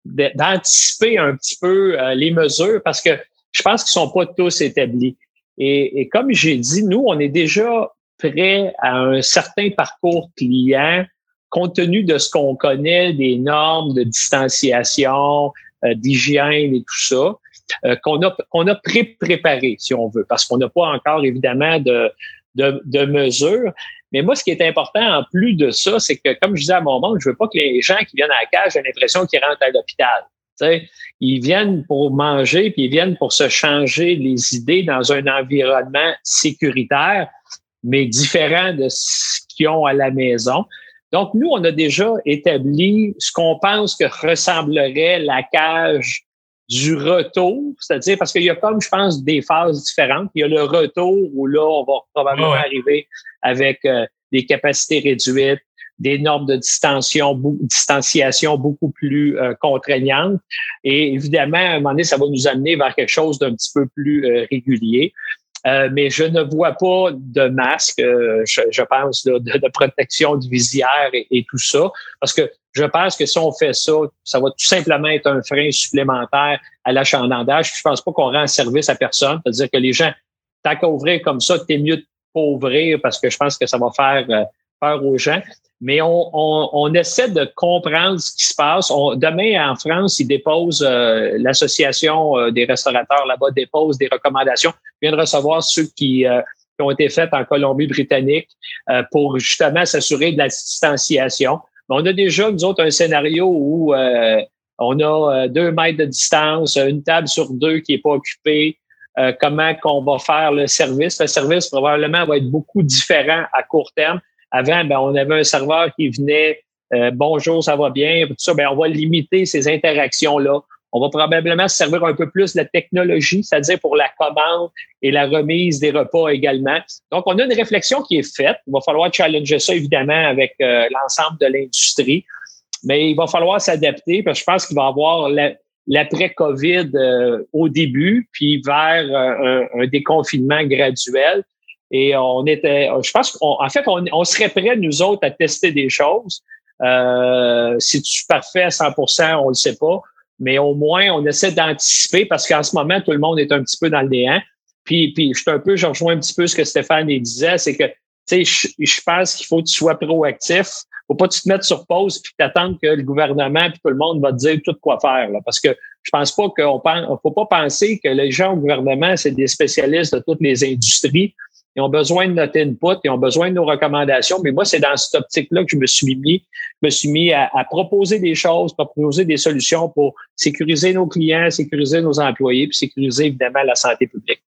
d'anticiper un petit peu les mesures parce que je pense qu'ils sont pas tous établis. Et, comme j'ai dit, nous, on est déjà prêt à un certain parcours client compte tenu de ce qu'on connaît des normes de distanciation, euh, d'hygiène et tout ça, euh, qu'on a qu'on a pré-préparé, si on veut, parce qu'on n'a pas encore évidemment de, de, de, mesures. Mais moi, ce qui est important en plus de ça, c'est que, comme je disais à mon monde, je veux pas que les gens qui viennent à la cage aient l'impression qu'ils rentrent à l'hôpital ils viennent pour manger, puis ils viennent pour se changer les idées dans un environnement sécuritaire, mais différent de ce qu'ils ont à la maison. Donc, nous, on a déjà établi ce qu'on pense que ressemblerait la cage du retour, c'est-à-dire parce qu'il y a comme, je pense, des phases différentes. Il y a le retour où là, on va probablement arriver avec euh, des capacités réduites, des normes de distanciation, beaucoup plus euh, contraignantes. Et évidemment, à un moment donné, ça va nous amener vers quelque chose d'un petit peu plus euh, régulier. Euh, mais je ne vois pas de masque, je, pense, de, de, protection de visière et, tout ça, parce que je pense que si on fait ça, ça va tout simplement être un frein supplémentaire à l'achalandage. Je pense pas qu'on rend service à personne. C'est-à-dire que les gens, tant qu'à ouvrir comme ça, t'es mieux de pas ouvrir parce que je pense que ça va faire peur aux gens mais on, on, on, essaie de comprendre ce qui se passe. demain, en France, ils déposent, euh, l'association euh, des restaurateurs là-bas dépose des recommandations. Je viens de recevoir ceux qui, euh, qui ont été faites en Colombie-Britannique pour justement s'assurer de la distanciation. on a déjà, nous autres, un scénario où on a deux mètres de distance, une table sur deux qui est pas occupée. comment qu'on va faire le service? Le service probablement va être beaucoup différent à court terme avant, ben, on avait un serveur qui venait, euh, bonjour, ça va bien, tout ça. Ben, on va limiter ces interactions-là. On va probablement se servir un peu plus de la technologie, c'est-à-dire pour la commande et la remise des repas également. Donc, on a une réflexion qui est faite. Il va falloir challenger ça, évidemment, avec euh, l'ensemble de l'industrie. Mais il va falloir s'adapter parce que je pense qu'il va y avoir l'après-COVID euh, au début, puis vers un, déconfinement graduel. Et on était, je pense qu'en fait, on, serait prêts, nous autres, à tester des choses. Euh, si tu parfait à 100% on le sait pas. Mais au moins, on essaie d'anticiper parce qu'en ce moment, tout le monde est un petit peu dans le néant. Puis, puis je suis un peu, je rejoins un petit peu ce que Stéphane disait, c'est que, tu sais, je, pense qu'il faut que tu sois proactif. Faut pas que tu te mettre sur pause puis t'attendre que le gouvernement puis tout le monde va te dire tout quoi faire. Là, parce que je pense pas qu'on pense, faut pas penser que les gens au gouvernement, c'est des spécialistes de toutes les industries. Ils ont besoin de notre input, ils ont besoin de nos recommandations. Mais moi, c'est dans cette optique-là que je me suis mis, me suis mis à, proposer des choses, proposer des solutions pour sécuriser nos clients, sécuriser nos employés, puis sécuriser évidemment la santé publique.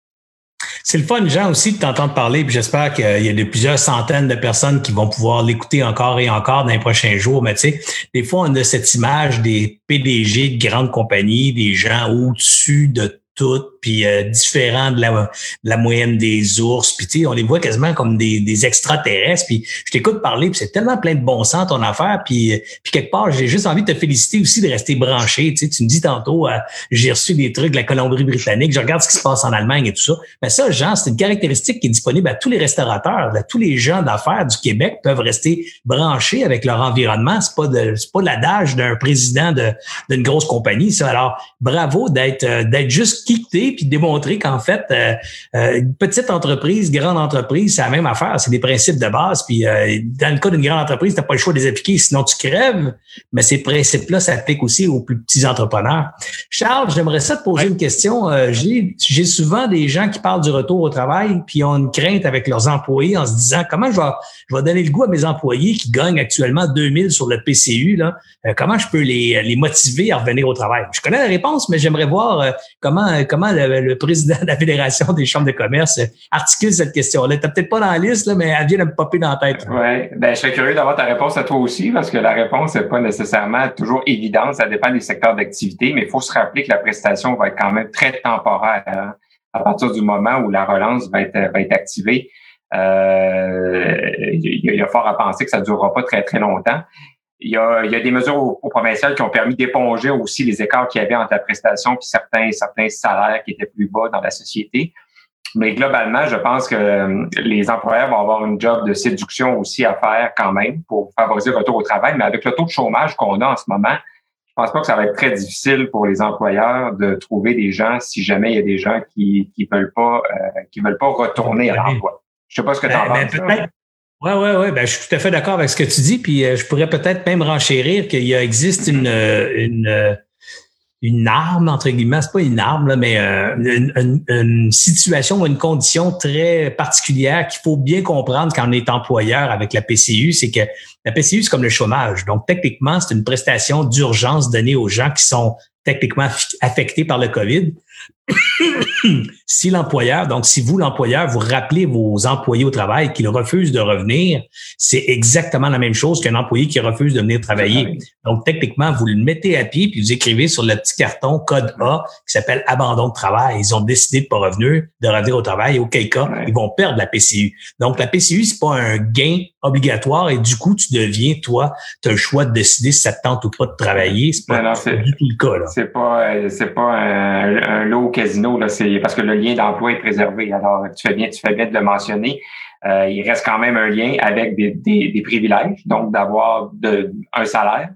C'est le fun, Jean, aussi de t'entendre parler, puis j'espère qu'il y a de plusieurs centaines de personnes qui vont pouvoir l'écouter encore et encore dans les prochains jours. Mais tu sais, des fois, on a cette image des PDG de grandes compagnies, des gens au-dessus de tout, puis euh, différents de la, la moyenne des ours, puis tu sais, on les voit quasiment comme des, des extraterrestres, puis je t'écoute parler, puis c'est tellement plein de bon sens ton affaire, puis, puis quelque part, j'ai juste envie de te féliciter aussi de rester branché, tu sais, tu me dis tantôt, euh, j'ai reçu des trucs de la Colombie-Britannique, je regarde ce qui se passe en Allemagne et tout ça, mais ça, Jean, c'est une caractéristique qui est disponible à tous les restaurateurs, à tous les gens d'affaires du Québec peuvent rester branchés avec leur environnement, c'est pas de, c'est pas l'adage d'un président de, d'une grosse compagnie, ça, alors bravo d'être, euh, d'être juste quitter puis démontrer qu'en fait, euh, euh, une petite entreprise, grande entreprise, c'est la même affaire. C'est des principes de base. Puis euh, dans le cas d'une grande entreprise, tu n'as pas le choix de les appliquer, sinon tu crèves. Mais ces principes-là s'appliquent aussi aux plus petits entrepreneurs. Charles, j'aimerais ça te poser une question. J'ai souvent des gens qui parlent du retour au travail, puis ont une crainte avec leurs employés en se disant comment je vais, je vais donner le goût à mes employés qui gagnent actuellement 2000 sur le PCU. Là, comment je peux les, les motiver à revenir au travail? Je connais la réponse, mais j'aimerais voir comment euh, comment le, président de la Fédération des chambres de commerce articule cette question-là? Tu peut-être pas dans la liste, mais elle vient de me popper dans la tête. Oui, ben, je serais curieux d'avoir ta réponse à toi aussi, parce que la réponse n'est pas nécessairement toujours évidente. Ça dépend des secteurs d'activité, mais il faut se rappeler que la prestation va être quand même très temporaire hein, à partir du moment où la relance va être, va être activée. Euh, il y, a fort à penser que ça ne durera pas très, très longtemps. Il y a, il y a des mesures au, au provincial qui ont permis d'éponger aussi les écarts qu'il y avait entre la prestation et certains, certains salaires qui étaient plus bas dans la société. Mais globalement, je pense que euh, les employeurs vont avoir une job de séduction aussi à faire quand même pour favoriser le retour au travail. Mais avec le taux de chômage qu'on a en ce moment, je pense pas que ça va être très difficile pour les employeurs de trouver des gens si jamais il y a des gens qui qui veulent pas euh, qui veulent pas retourner à l'emploi. Je sais pas ce que tu en ben, ben, penses. Oui, oui, oui. Ben, je suis tout à fait d'accord avec ce que tu dis. Puis euh, je pourrais peut-être même renchérir qu'il existe une, euh, une, euh, une arme, entre guillemets, c'est pas une arme, là, mais une, une, situation ou une condition très particulière qu'il faut bien comprendre quand on est employeur avec la PCU, c'est que la PCU, c'est comme le chômage. Donc, techniquement, c'est une prestation d'urgence donnée aux gens qui sont techniquement affectés par le COVID. si l'employeur, donc si vous, l'employeur, vous rappelez vos employés au travail qu'ils refusent de revenir, c'est exactement la même chose qu'un employé qui refuse de venir travailler. Donc, techniquement, vous le mettez à pied puis vous écrivez sur le petit carton code A qui s'appelle abandon de travail. Ils ont décidé de pas revenir, de revenir au travail. Auquel cas, ils vont perdre la PCU. Donc, la PCU, c'est pas un gain obligatoire et du coup, tu deviens, toi, tu as le choix de décider si ça te tente ou pas de travailler. C'est pas, du tout le cas. C'est pas, euh, c'est pas un, un lot casino, là, c'est parce que le lien d'emploi est préservé. Alors, tu fais bien, tu fais bien de le mentionner. Euh, il reste quand même un lien avec des, privilèges, donc d'avoir un salaire,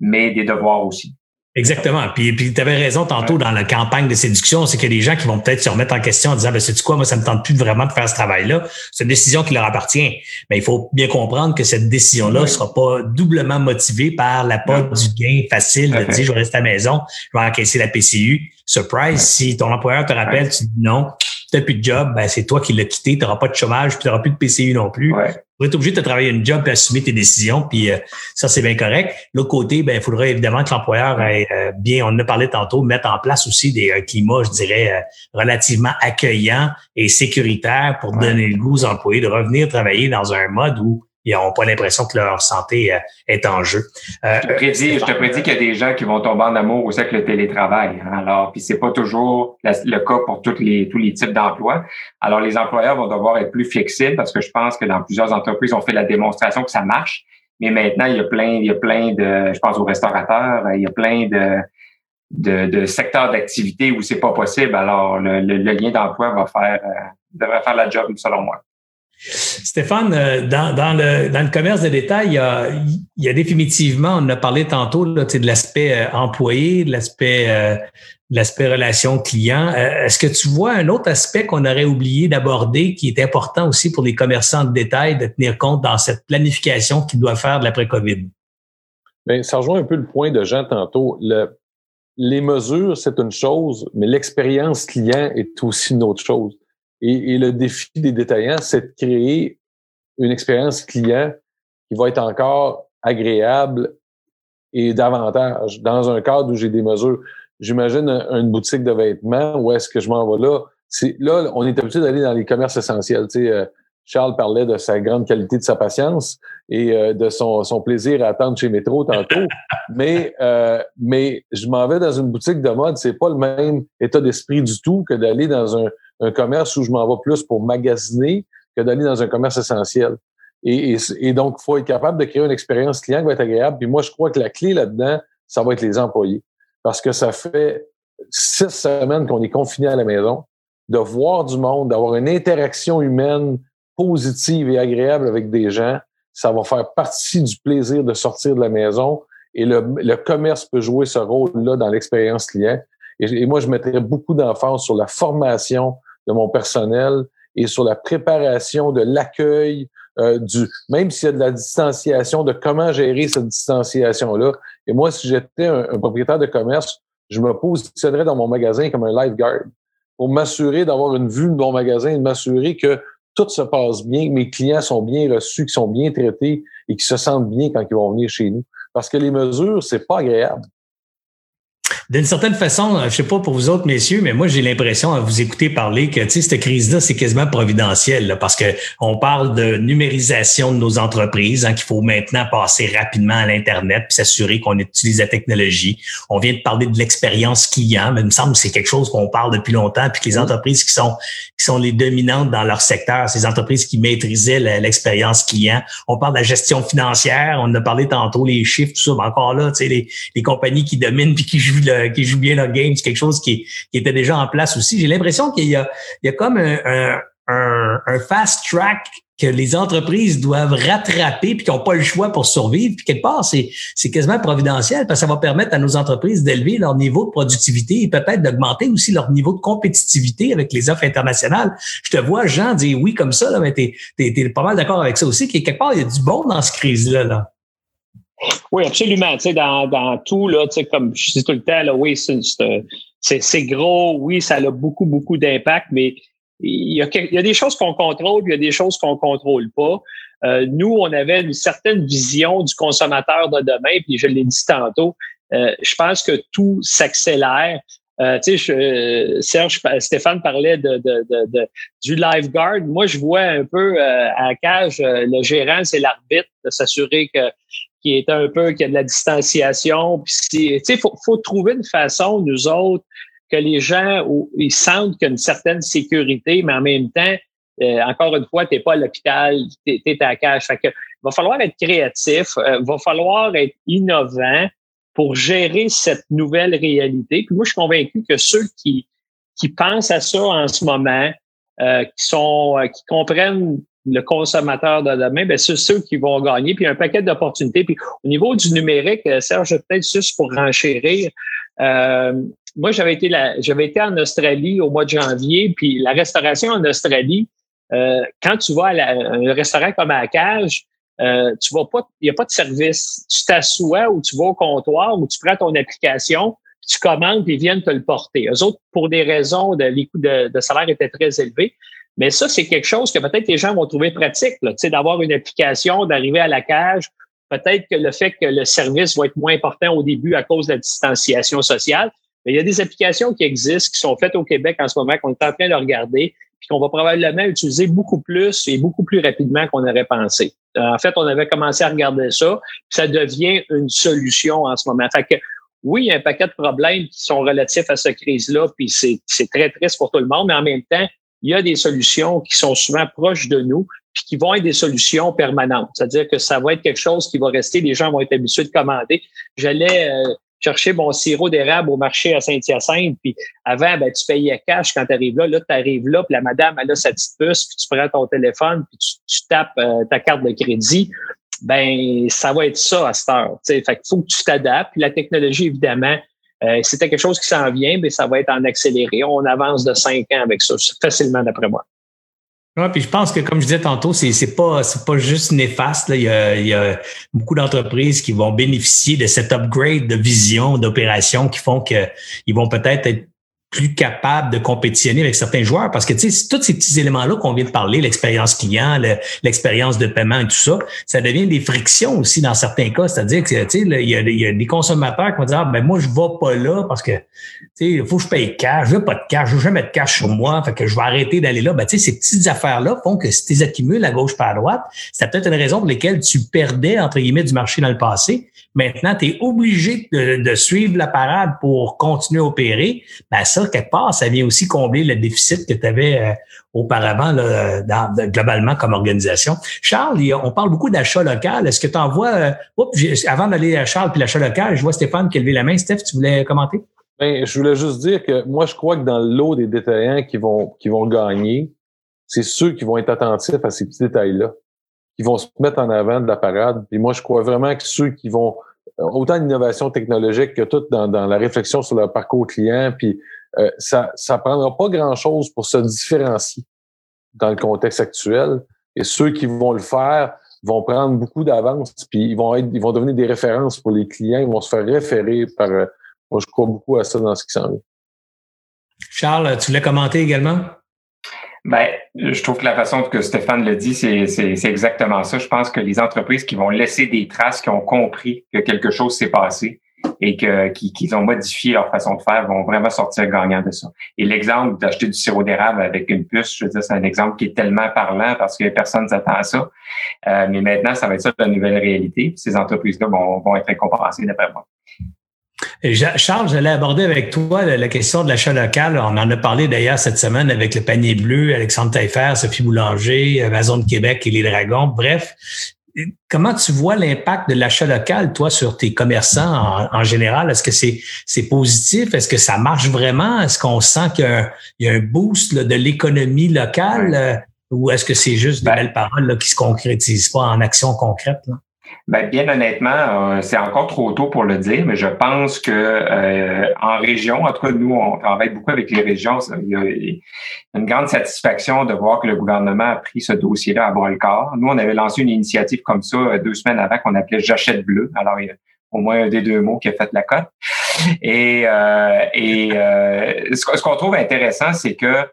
mais des devoirs aussi. Exactement. Puis, puis tu avais raison tantôt dans la campagne de séduction, c'est qu'il y a des gens qui vont peut-être se remettre en question en disant, ben, c'est quoi, moi, ça me tente plus vraiment de faire ce travail-là. C'est une décision qui leur appartient. Mais il faut bien comprendre que cette décision-là ne sera pas doublement motivée par la l'apport du gain facile de dire, je vais rester à la maison, je vais encaisser la PCU. Surprise, si ton employeur te rappelle, tu dis non, tu n'as plus de job, ben, c'est toi qui l'as quitté, tu n'auras pas de chômage, tu n'auras plus de PCU non plus. Ouais. Vas être obligé de travailler une job et assumer tes décisions, puis euh, ça, c'est bien correct. L'autre côté, ben, il faudrait évidemment que l'employeur ait euh, bien, on en a parlé tantôt, mettre en place aussi des euh, climats, je dirais, relativement accueillants et sécuritaires pour donner le goût aux employés de revenir travailler dans un mode où ils n'ont pas l'impression que leur santé euh, est en jeu. Euh, je te prédis, je te prédis qu'il y a des gens qui vont tomber en amour aussi avec le télétravail. Hein. Alors, puis c'est pas toujours le cas pour tous les tous les types d'emplois. Alors, les employeurs vont devoir être plus flexibles parce que je pense que dans plusieurs entreprises, on fait la démonstration que ça marche. Mais maintenant, il y a plein, il y a plein de, je pense aux restaurateurs, il y a plein de de, de secteurs d'activité où c'est pas possible. Alors, le, le, lien d'emploi va faire euh, devrait faire la job selon moi. Stéphane, euh, dans, le, commerce de détail, il y a, définitivement, on a parlé tantôt de l'aspect euh, employé, de l'aspect euh, relation client. Est-ce que tu vois un autre aspect qu'on aurait oublié d'aborder qui est important aussi pour les commerçants de détail de tenir compte dans cette planification qu'ils doivent faire de l'après-COVID? Bien, ça rejoint un peu le point de Jean tantôt. Le, les mesures, c'est une chose, mais l'expérience client est aussi une autre chose. Et, le défi des détaillants, c'est de créer une expérience client qui va être encore agréable et davantage dans un cadre où j'ai des mesures. J'imagine une boutique de vêtements où est-ce que je m'en vais là? C'est là, on est habitué d'aller dans les commerces essentiels. Tu sais, euh, Charles parlait de sa grande qualité de sa patience et euh, de son, son, plaisir à attendre chez Métro tantôt. mais, euh, mais je m'en vais dans une boutique de mode, c'est pas le même état d'esprit du tout que d'aller dans un, un, commerce où je m'en vais plus pour magasiner que d'aller dans un commerce essentiel. Et, donc, il faut être capable de créer une expérience client qui va être agréable. Puis moi, je crois que la clé là-dedans, ça va être les employés. Parce que ça fait six semaines qu'on est confiné à la maison, de voir du monde, d'avoir une interaction humaine positive et agréable avec des gens, ça va faire partie du plaisir de sortir de la maison et le, le commerce peut jouer ce rôle-là dans l'expérience client. Et, moi, je mettrais beaucoup d'emphase sur la formation de mon personnel et sur la préparation de l'accueil, euh, du même s'il y a de la distanciation, de comment gérer cette distanciation-là. Et moi, si j'étais un, propriétaire de commerce, je me positionnerais dans mon magasin comme un lifeguard pour m'assurer d'avoir une vue de mon magasin et m'assurer que tout se passe bien, que mes clients sont bien reçus, qu'ils sont bien traités et qu'ils se sentent bien quand ils vont venir chez nous. Parce que les mesures, c'est pas agréable d'une certaine façon, je sais pas pour vous autres messieurs, mais moi j'ai l'impression à vous écouter parler que tu sais cette crise-là c'est quasiment providentiel parce que on parle de numérisation de nos entreprises, hein, qu'il faut maintenant passer rapidement à l'internet puis s'assurer qu'on utilise la technologie. On vient de parler de l'expérience client, mais il me semble que c'est quelque chose qu'on parle depuis longtemps puis que les entreprises qui sont qui sont les dominantes dans leur secteur, ces entreprises qui maîtrisaient l'expérience client. On parle de la gestion financière, on a parlé tantôt les chiffres tout ça, mais encore là, tu sais les, les compagnies qui dominent puis qui jouent le euh, qui joue bien leur game, c'est quelque chose qui, était déjà en place aussi. J'ai l'impression qu'il y a, il y a comme un, un, fast track que les entreprises doivent rattraper puis qui n'ont pas le choix pour survivre. Puis quelque part, c'est, c'est quasiment providentiel parce que ça va permettre à nos entreprises d'élever leur niveau de productivité et peut-être d'augmenter aussi leur niveau de compétitivité avec les offres internationales. Je te vois, Jean, dire oui comme ça, là, mais tu es, pas mal d'accord avec ça aussi, que quelque part, il y a du bon dans cette crise-là. Là. Oui, absolument. Tu sais, dans, dans tout, là, tu sais, comme je dis tout le temps, oui, c'est gros, oui, ça a beaucoup, beaucoup d'impact, mais il y, a, il y a des choses qu'on contrôle, il y a des choses qu'on contrôle pas. Euh, nous, on avait une certaine vision du consommateur de demain, puis je l'ai dit tantôt, euh, je pense que tout s'accélère. Euh, tu sais, Serge, Stéphane parlait de, du lifeguard. Moi, je vois un peu à la cage, le gérant, c'est l'arbitre, de s'assurer que qui est un peu, qui a de la distanciation. Puis, il faut, faut trouver une façon, nous autres, que les gens ils sentent qu'il y a une certaine sécurité, mais en même temps, euh, encore une fois, tu n'es pas à l'hôpital, tu es, à la cage. Que, va falloir être créatif, euh, va falloir être innovant pour gérer cette nouvelle réalité. Puis moi, je suis convaincu que ceux qui, qui pensent à ça en ce moment, euh, qui sont, qui comprennent le consommateur de demain, ben, c'est ceux qui vont gagner. Puis un paquet d'opportunités. Puis au niveau du numérique, euh, Serge, peut-être juste pour renchérir. Euh, moi, j'avais été là, j'avais été en Australie au mois de janvier, puis la restauration en Australie, euh, quand tu vas à un restaurant comme à la cage, euh, tu vas pas, il n'y a pas de service. Tu t'assois ou tu vas au comptoir ou tu prends ton application, tu commandes et ils viennent te le porter. Eux autres, pour des raisons de les coûts de salaire étaient très élevés. Mais ça, c'est quelque chose que peut-être les gens vont trouver pratique, d'avoir une application, d'arriver à la cage. Peut-être que le fait que le service va être moins important au début à cause de la distanciation sociale. Mais il y a des applications qui existent, qui sont faites au Québec en ce moment, qu'on est en train de regarder, puis qu'on va probablement utiliser beaucoup plus et beaucoup plus rapidement qu'on aurait pensé. Euh, en fait, on avait commencé à regarder ça, puis ça devient une solution en ce moment. Fait que oui, il y a un paquet de problèmes qui sont relatifs à cette crise-là, puis c'est très triste pour tout le monde, mais en même temps, il y a des solutions qui sont souvent proches de nous, puis qui vont être des solutions permanentes. C'est-à-dire que ça va être quelque chose qui va rester, les gens vont être habitués de commander. J'allais euh, chercher mon sirop d'érable au marché à Saint-Hyacinthe, puis avant, ben, tu payais cash quand tu arrives là. Là, tu arrives là, puis la madame, elle a sa petite puce, puis tu prends ton téléphone, puis tu, tapes euh, ta carte de crédit. Ben, ça va être ça à cette heure. Fait qu'il faut que tu t'adaptes. La technologie, évidemment, euh, c'était quelque chose qui s'en vient, mais ça va être en accéléré. On avance de cinq ans avec ça, facilement d'après moi. Oui, puis je pense que, comme je disais tantôt, c'est, c'est pas, pas juste néfaste. Là. Il, y a, il y a beaucoup d'entreprises qui vont bénéficier de cet upgrade de vision, d'opération qui font qu'ils vont peut-être être plus capable de compétitionner avec certains joueurs. Parce que tu sais tous ces petits éléments là qu'on vient de parler l'expérience client l'expérience de paiement et tout ça ça devient des frictions aussi dans certains cas. C'est-à-dire que tu sais il y a, des consommateurs qui vont dire ah, ben moi je vais pas là parce que tu sais il faut que je paye cash je veux pas de cash je veux jamais de cash sur moi fait que je vais arrêter d'aller là. Ben tu sais ces petites affaires là font que si tu les accumules à gauche par à droite c'est peut-être une raison pour laquelle tu perdais entre guillemets du marché dans le passé Maintenant, tu es obligé de, suivre la parade pour continuer à opérer. Ben ça, quelque part, ça vient aussi combler le déficit que tu avais euh, auparavant là, dans, globalement comme organisation. Charles, on parle beaucoup d'achat local. Est-ce que tu en vois... Euh, avant d'aller à Charles puis l'achat local, je vois Stéphane qui a levé la main. Steph, tu voulais commenter? Ben, je voulais juste dire que moi, je crois que dans le lot des détaillants qui vont, qui vont gagner, c'est ceux qui vont être attentifs à ces petits détails-là, qui vont se mettre en avant de la parade. Et moi, je crois vraiment que ceux qui vont autant d'innovation technologique que tout dans, dans, la réflexion sur le parcours client. Puis euh, ça ça prendra pas grand-chose pour se différencier dans le contexte actuel. Et ceux qui vont le faire vont prendre beaucoup d'avance, puis ils vont être, ils vont devenir des références pour les clients, ils vont se faire référer par. Euh, moi, je crois beaucoup à ça dans ce qui s'en vient. Charles, tu voulais commenter également? Ben, je trouve que la façon que Stéphane le dit, c'est exactement ça. Je pense que les entreprises qui vont laisser des traces, qui ont compris que quelque chose s'est passé et que qu'ils ont modifié leur façon de faire, vont vraiment sortir gagnants de ça. Et l'exemple d'acheter du sirop d'érable avec une puce, je veux dire, c'est un exemple qui est tellement parlant parce que personne ne s'attend à ça. Euh, mais maintenant, ça va être ça la nouvelle réalité. Ces entreprises-là vont, vont être récompensées d'après moi. Charles, j'allais aborder avec toi la, question de l'achat local. On en a parlé d'ailleurs cette semaine avec le panier bleu, Alexandre Taillefer, Sophie Boulanger, Amazon de Québec et les Dragons. Bref, comment tu vois l'impact de l'achat local, toi, sur tes commerçants en, général? Est-ce que c'est positif? Est-ce que ça marche vraiment? Est-ce qu'on sent qu'il y, a un boost de l'économie locale? Euh, ou est-ce que c'est juste des ben belles paroles là, qui se concrétisent pas en action concrète? Ben, bien honnêtement, euh, c'est encore trop tôt pour le dire, mais je pense que euh, en région, en tout cas, nous, on travaille beaucoup avec les régions. Il y a une grande satisfaction de voir que le gouvernement a pris ce dossier-là à bras le corps. Nous, on avait lancé une initiative comme ça euh, deux semaines avant qu'on appelait J'achète bleu. Alors, il y a au moins un des deux mots qui a fait la cote. Et, et ce qu'on trouve intéressant, c'est que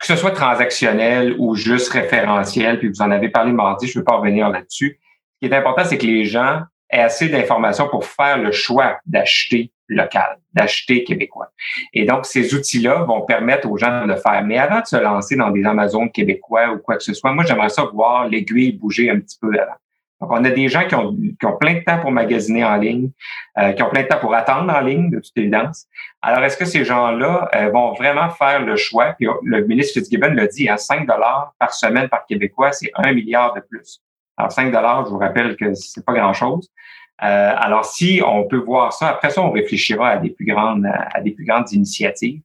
que ce soit transactionnel ou juste référentiel, puis vous en avez parlé mardi, je ne veux pas revenir là-dessus, ce qui est important, c'est que les gens aient assez d'informations pour faire le choix d'acheter local, d'acheter québécois. Et donc, ces outils-là vont permettre aux gens de le faire. Mais avant de se lancer dans des Amazones québécois ou quoi que ce soit, moi, j'aimerais ça voir l'aiguille bouger un petit peu avant. Donc, on a des gens qui ont, qui ont plein de temps pour magasiner en ligne, euh, qui ont plein de temps pour attendre en ligne, de toute évidence. Alors, est-ce que ces gens-là euh, vont vraiment faire le choix? Puis, le ministre Fitzgibbon l'a dit, à 5 dollars par semaine par Québécois, c'est un milliard de plus. Alors, 5 dollars, je vous rappelle que c'est pas grand-chose. Euh, alors, si on peut voir ça, après ça, on réfléchira à des plus grandes, à des plus grandes initiatives.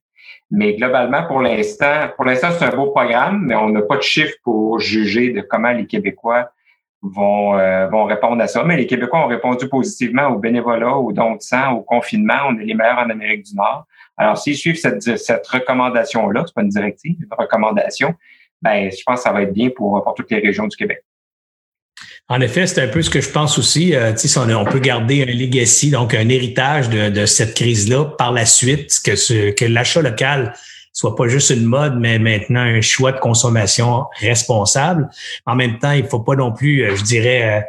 Mais globalement, pour l'instant, pour l'instant, c'est un beau programme, mais on n'a pas de chiffres pour juger de comment les Québécois vont, euh, vont répondre à ça. Mais les Québécois ont répondu positivement au bénévolat, au don de sang, au confinement. On est les meilleurs en Amérique du Nord. Alors, s'ils suivent cette, cette recommandation-là, c'est pas une directive, une recommandation, ben, je pense que ça va être bien pour, pour toutes les régions du Québec. En effet, c'est un peu ce que je pense aussi. Euh, on, on, peut garder un legacy, donc un héritage de, cette crise-là par la suite, que, l'achat local soit pas juste une mode, mais maintenant un choix de consommation responsable. En même temps, il faut pas non plus, euh, je dirais,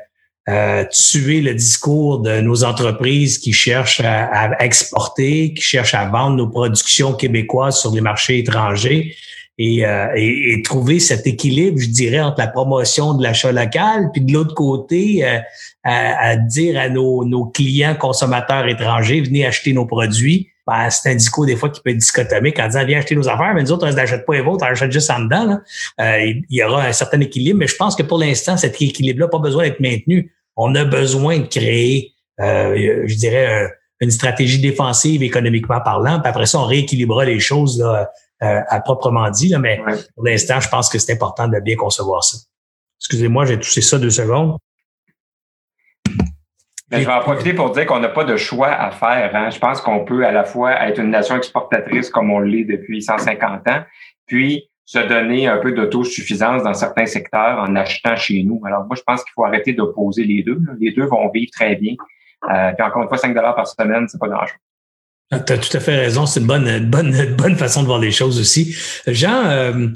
euh, tuer le discours de nos entreprises qui cherchent à, à, exporter, qui cherchent à vendre nos productions québécoises sur les marchés étrangers. Euh, et, et, trouver cet équilibre, je dirais, entre la promotion de l'achat local, puis de l'autre côté, euh, à, dire à nos, nos, clients consommateurs étrangers, venez acheter nos produits. Ben, c'est un discours des fois qui peut être dichotomique en disant viens acheter nos affaires, mais nous autres, on ne achète pas les vôtres, on achète juste en dedans. Euh, il y aura un certain équilibre, mais je pense que pour l'instant, cet équilibre-là n'a pas besoin d'être maintenu. On a besoin de créer, je dirais, une stratégie défensive économiquement parlant, puis après ça, on rééquilibrera les choses là, euh, à proprement dit, là, mais pour l'instant, je pense que c'est important de bien concevoir ça. Excusez-moi, j'ai touché ça deux secondes. je vais en profiter pour dire qu'on n'a pas de choix à faire. Hein. Je pense qu'on peut à la fois être une nation exportatrice comme on l'est depuis 150 ans, puis se donner un peu d'autosuffisance dans certains secteurs en achetant chez nous. Alors moi, je pense qu'il faut arrêter d'opposer les deux. Les deux vont vivre très bien. Euh, puis encore une fois, 5 dollars par semaine, c'est pas grand-chose. Ah, tu as tout à fait raison. C'est une bonne, bonne, bonne façon de voir les choses aussi. Jean, euh,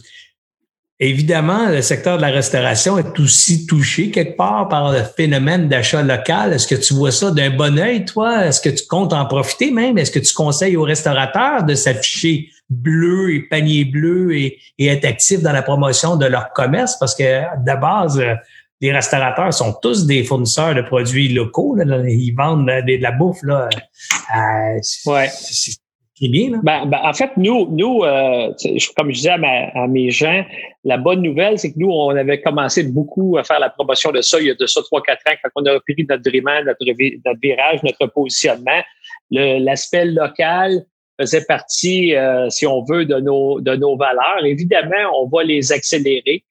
évidemment, le secteur de la restauration est aussi touché quelque part par le phénomène d'achat local. Est-ce que tu vois ça d'un bon œil, toi? Est-ce que tu comptes en profiter même? Est-ce que tu conseilles aux restaurateurs de s'afficher bleu et panier bleu et, et être actifs dans la promotion de leur commerce? Parce que de base, les restaurateurs sont tous des fournisseurs de produits locaux. Ils vendent de, la bouffe. Là. Ouais. C'est bien. Là. Ben, ben, en fait, nous, nous euh, comme je disais à, mes gens, la bonne nouvelle, c'est que nous, on avait commencé beaucoup à faire la promotion de ça il y a de ça 3-4 ans, quand on a repris notre notre, virage, notre positionnement. L'aspect local faisait partie, euh, si on veut, de nos, de nos valeurs. Évidemment, on va les accélérer.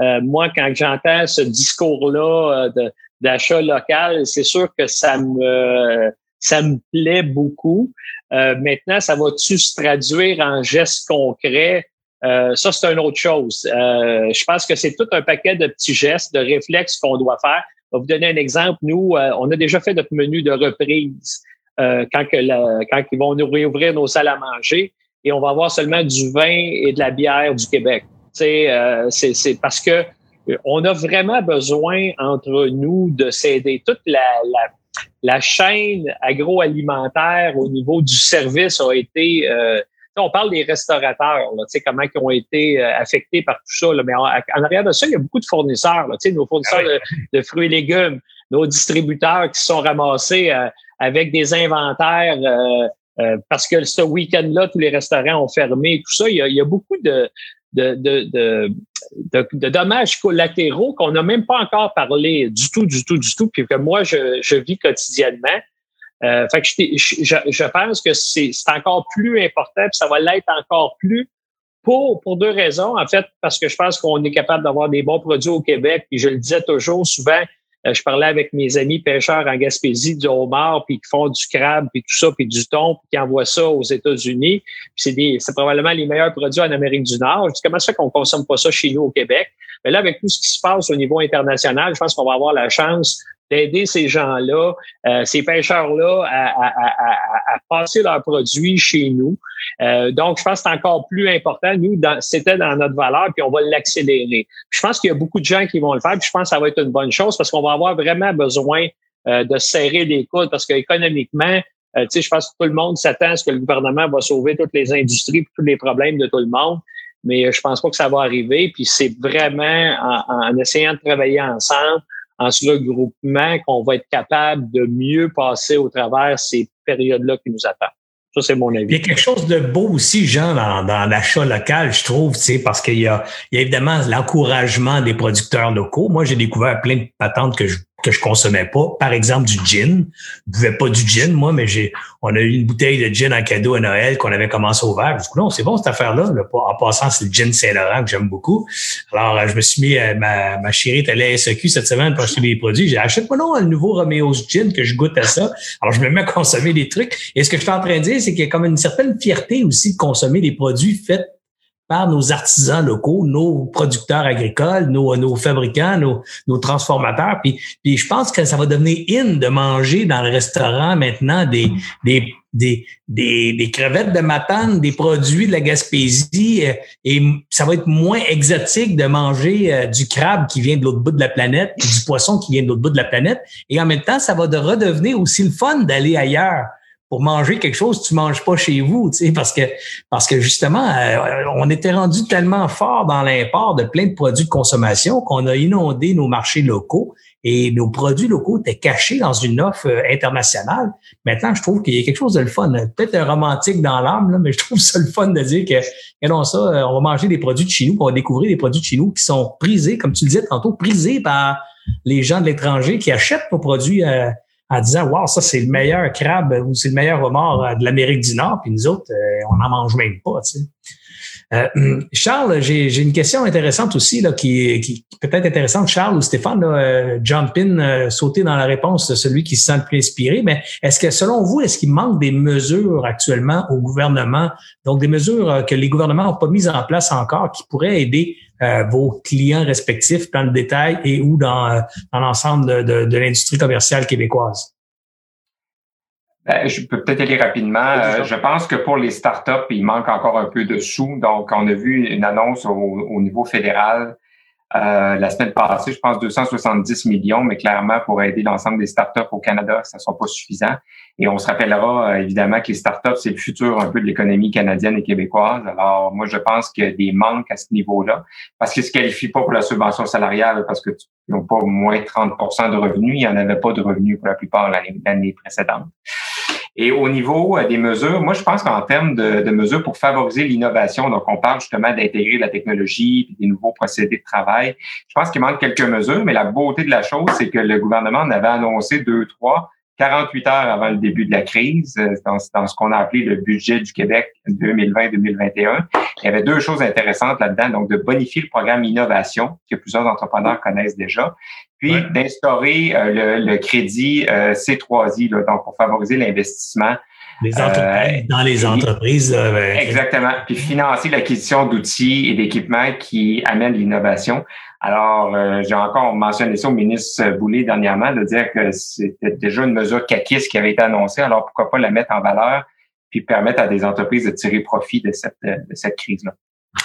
Euh, moi, quand j'entends ce discours-là euh, d'achat local, c'est sûr que ça me ça me plaît beaucoup. Euh, maintenant, ça va-tu se traduire en gestes concrets? ça, c'est une autre chose. je pense que c'est tout un paquet de petits gestes, de réflexes qu'on doit faire. Je vais vous donner un exemple. Nous, on a déjà fait notre menu de reprise quand, que quand ils vont nous réouvrir nos salles à manger et on va avoir seulement du vin et de la bière du Québec. Euh, c'est parce que euh, on a vraiment besoin entre nous de s'aider. Toute la, la, la, chaîne agroalimentaire au niveau du service a été. Euh, on parle des restaurateurs, là, comment ils ont été euh, affectés par tout ça. Là, mais en, arrière de ça, il y a beaucoup de fournisseurs. Là, nos fournisseurs ah de, fruits et légumes, nos distributeurs qui sont ramassés avec des inventaires. parce que ce week-end-là, tous les restaurants ont fermé, tout ça. Il y a, il y a beaucoup de, de, de, de, de, dommages collatéraux qu'on n'a même pas encore parlé du tout, du tout, du tout, puis que moi, je, je vis quotidiennement. Euh, fait que je, je, pense que c'est encore plus important, puis ça va l'être encore plus pour, pour deux raisons. En fait, parce que je pense qu'on est capable d'avoir des bons produits au Québec, puis je le disais toujours souvent, je parlais avec mes amis pêcheurs en Gaspésie du homard, puis qui font du crabe, puis tout ça, puis du thon, puis qui envoient ça aux États-Unis. c'est c'est probablement les meilleurs produits en Amérique du Nord. Je dis, comment ça fait qu'on consomme pas ça chez nous au Québec? Mais là, avec tout ce qui se passe au niveau international, je pense qu'on va avoir la chance d'aider ces gens-là, euh, ces pêcheurs-là à, à, passer leurs produits chez nous. Euh, donc, je pense que c'est encore plus important. Nous, c'était dans notre valeur, puis on va l'accélérer. Je pense qu'il y a beaucoup de gens qui vont le faire, puis je pense que ça va être une bonne chose parce qu'on va avoir vraiment besoin euh, de serrer les coudes parce qu'économiquement, sais, je pense que tout le monde s'attend à ce que le gouvernement va sauver toutes les industries tous les problèmes de tout le monde. Mais je pense pas que ça va arriver. Puis c'est vraiment en essayant de travailler ensemble, en ce regroupement qu'on va être capable de mieux passer au travers ces périodes-là qui nous attendent. Ça, c'est mon avis. Il y a quelque chose de beau aussi, Jean, dans, l'achat local, je trouve, tu sais, parce qu'il y a, il y a évidemment l'encouragement des producteurs locaux. Moi, j'ai découvert plein de patentes que je que je consommais pas. Par exemple, du gin. Je buvais pas du gin, moi, mais j'ai, on a eu une bouteille de gin en cadeau à Noël qu'on avait commencé au verre. Du coup, non, c'est bon cette affaire-là. En passant, c'est le gin Saint-Laurent que j'aime beaucoup. Alors, euh, je me suis mis, euh, ma, ma chérie est à SEQ cette semaine pour acheter des produits. J'ai acheté moi non, le nouveau Romeo's Gin que je goûte à ça. Alors, je me mets à consommer des trucs. Et ce que je suis en train de dire, c'est qu'il y a comme une certaine fierté aussi de consommer des produits faits par nos artisans locaux, nos producteurs agricoles, nos, nos fabricants, nos, nos transformateurs. Puis, puis je pense que ça va devenir in de manger dans le restaurant maintenant des, des, des, des, des crevettes de matane, des produits de la Gaspésie. Euh, et ça va être moins exotique de manger euh, du crabe qui vient de l'autre bout de la planète et du poisson qui vient de l'autre bout de la planète. Et en même temps, ça va de redevenir aussi le fun d'aller ailleurs pour manger quelque chose, tu manges pas chez vous, tu sais, parce que parce que justement, euh, on était rendu tellement fort dans l'import de plein de produits de consommation qu'on a inondé nos marchés locaux et nos produits locaux étaient cachés dans une offre euh, internationale. Maintenant, je trouve qu'il y a quelque chose de le fun, peut-être un romantique dans l'âme, mais je trouve ça le fun de dire que, non, ça, euh, on va manger des produits de chez nous, on va découvrir des produits de chez nous qui sont prisés, comme tu le disais tantôt, prisés par les gens de l'étranger qui achètent nos produits en disant Wow, ça, c'est le meilleur crabe ou c'est le meilleur homard euh, de l'Amérique du Nord, puis nous autres, euh, on n'en mange même pas. Tu sais. Euh, Charles, j'ai une question intéressante aussi, là, qui, qui peut-être intéressante. Charles ou Stéphane, là, euh, jump in, sauter dans la réponse de celui qui se sent le plus inspiré. Mais est-ce que, selon vous, est-ce qu'il manque des mesures actuellement au gouvernement, donc des mesures que les gouvernements n'ont pas mises en place encore, qui pourraient aider euh, vos clients respectifs dans le détail et ou dans, euh, dans l'ensemble de, de, l'industrie commerciale québécoise? Ben, je peux peut-être aller rapidement. Euh, je pense que pour les startups, il manque encore un peu de sous. Donc, on a vu une annonce au niveau fédéral euh, la semaine passée, je pense 270 millions, mais clairement, pour aider l'ensemble des startups au Canada, ça ne sera pas suffisant. Et on se rappellera euh, évidemment que les startups, c'est le futur un peu de l'économie canadienne et québécoise. Alors, moi, je pense qu'il y a des manques à ce niveau-là, parce qu'ils ne se qualifient pas pour la subvention salariale, parce que n'ont pas moins 30% de revenus. Il n'y en avait pas de revenus pour la plupart l'année précédente. Et au niveau euh, des mesures, moi, je pense qu'en termes de, de, mesures pour favoriser l'innovation, donc on parle justement d'intégrer la technologie, des nouveaux procédés de travail, je pense qu'il manque quelques mesures, mais la beauté de la chose, c'est que le gouvernement en avait annoncé deux, trois 48 heures avant le début de la crise, euh, dans, dans ce qu'on a appelé le budget du Québec 2020-2021. Il y avait deux choses intéressantes là-dedans, donc de bonifier le programme innovation que plusieurs entrepreneurs connaissent déjà, puis d'instaurer euh, le, crédit euh, C3I, là, donc pour favoriser l'investissement les entreprises, dans les entreprises. Ben, exactement. Puis financer l'acquisition d'outils et d'équipements qui amènent l'innovation. Alors, euh, j'ai encore mentionné ça au ministre Boulay dernièrement, de dire que c'était déjà une mesure caquiste qui avait été annoncée. Alors, pourquoi pas la mettre en valeur puis permettre à des entreprises de tirer profit de cette, de cette crise-là?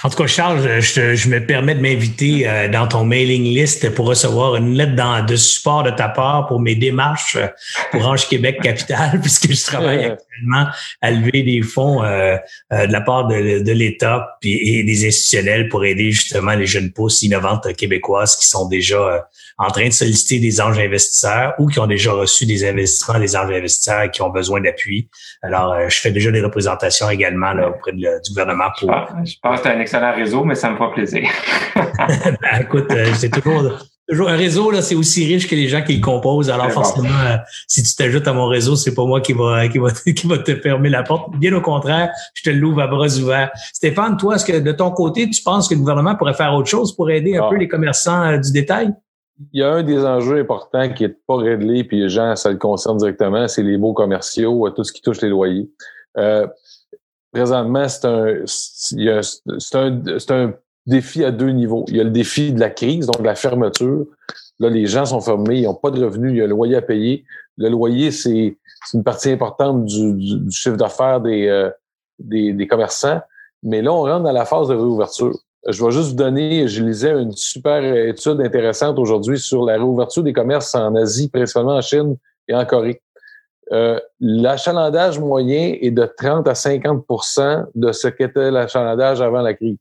En tout cas, Charles, je, me permets de m'inviter euh, dans ton mailing list pour recevoir une lettre de support de ta part pour mes démarches euh, pour Ange Québec Capital, puisque je travaille actuellement à lever des fonds euh, de la part de, de l'État et des institutionnels pour aider justement les jeunes pousses innovantes québécoises qui sont déjà en train de solliciter des anges investisseurs ou qui ont déjà reçu des investissements des anges investisseurs et qui ont besoin d'appui. Alors, euh, je fais déjà des représentations également là, auprès du gouvernement pour. Je pense, excellent réseau, mais ça me fait plaisir. ben, écoute, euh, c'est toujours. Toujours un réseau là, c'est aussi riche que les gens qui le composent. Alors forcément, euh, si tu t'ajoutes à mon réseau, c'est pas moi qui va qui va qui va te fermer la porte. Bien au contraire, je te l'ouvre à bras ouverts. Stéphane, toi, est-ce que de ton côté, tu penses que le gouvernement pourrait faire autre chose pour aider un ah. peu les commerçants du détail? il y a un des enjeux importants qui est pas réglé, puis les gens, ça le concerne directement, c'est les baux commerciaux, tout ce qui touche les loyers. Euh, présentement, c'est un, c'est un, un défi à deux niveaux. Il y a le défi de la crise, donc la fermeture. Là, les gens sont fermés, ils n'ont pas de revenus, il y a le loyer à payer. Le loyer, c'est une partie importante du, du, chiffre d'affaires des, euh, des, des commerçants. Mais là, on rentre dans la phase de réouverture. Je vais juste vous donner, je lisais une super étude intéressante aujourd'hui sur la réouverture des commerces en Asie, principalement en Chine et en Corée. Euh, l'achalandage moyen est de 30 à 50% de ce qu'était l'achalandage avant la crise.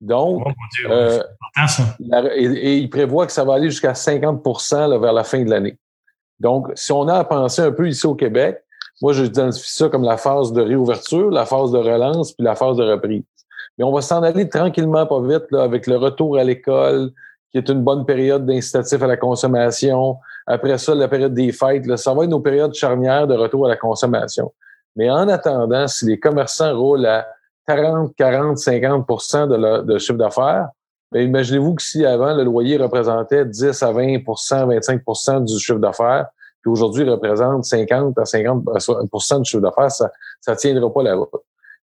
Donc, oh euh, et, il prévoit que ça va aller jusqu'à 50% vers la fin de l'année. Donc, si on a à penser un peu ici au Québec, moi, je identifie ça comme la phase de réouverture, la phase de relance, puis la phase de reprise. Mais on va s'en aller tranquillement, pas vite, là, avec le retour à l'école, qui est une bonne période d'incitatif à la consommation. Après ça, la période des fêtes, là, ça va être nos périodes charnières de retour à la consommation. Mais en attendant, si les commerçants roulent à 40, 40, 50 de, de chiffre d'affaires, ben, imaginez-vous que si avant, le loyer représentait 10 à 20% 25% du chiffre d'affaires, puis aujourd'hui représente 50 à 50% du chiffre d'affaires, ça ne tiendra pas la route.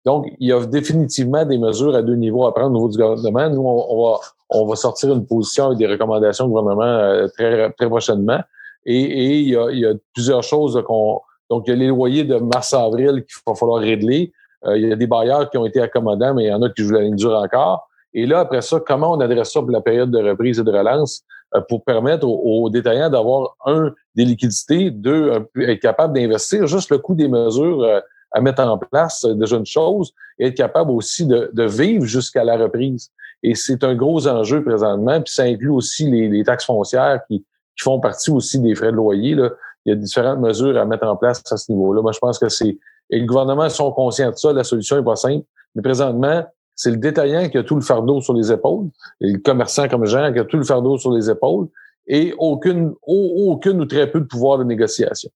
Donc, il y a définitivement des mesures à deux niveaux à prendre au niveau du gouvernement. Nous, on, va, on va sortir une position avec des recommandations du gouvernement euh, très, très prochainement. Et, il, y a, plusieurs choses qu'on. Donc, il y a les loyers de mars-avril qu'il va falloir régler. Euh, il y a des bailleurs qui ont été accommodants, mais il y en a qui jouent la ligne dure encore. Et là, après ça, comment on adresse ça pour la période de reprise et de relance euh, pour permettre aux, détaillants d'avoir, un, des liquidités, deux, être capable d'investir. Juste le coût des mesures à mettre en place de jeunes choses et être capable aussi de vivre jusqu'à la reprise. Et c'est un gros enjeu présentement, puis ça inclut aussi les, les taxes foncières qui, qui, font partie aussi des frais de loyer. Là. Il y a différentes mesures à mettre en place à ce niveau-là. Moi, je pense que c'est... Et le gouvernement sont conscients de ça, la solution est pas simple, mais présentement, c'est le détaillant qui a tout le fardeau sur les épaules, le commerçant comme Jean qui a tout le fardeau sur les épaules, et aucune, aucune ou très peu de pouvoir de négociation.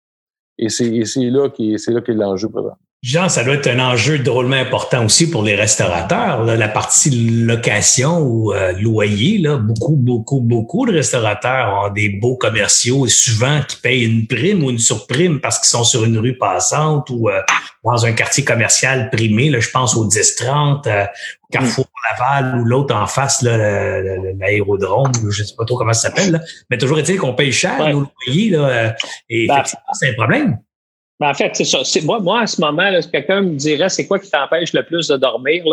Et c'est là qui c'est là qu'est l'enjeu présent. Jean, ça doit être un enjeu drôlement important aussi pour les restaurateurs. la partie location ou euh, loyer, là, beaucoup, beaucoup, beaucoup de restaurateurs ont des beaux commerciaux et souvent qui payent une prime ou une surprime parce qu'ils sont sur une rue passante ou euh, dans un quartier commercial primé. Là, je pense au 10-30, euh, Carrefour Laval ou l'autre en face, l'aérodrome, je ne sais pas trop comment ça s'appelle. Mais toujours est-il qu'on paye cher nos loyers là, et ben, c'est un problème. Ben, en fait, c'est ça. Moi, moi, à ce moment, là, quelqu'un me dirait c'est quoi qui t'empêche le plus de dormir?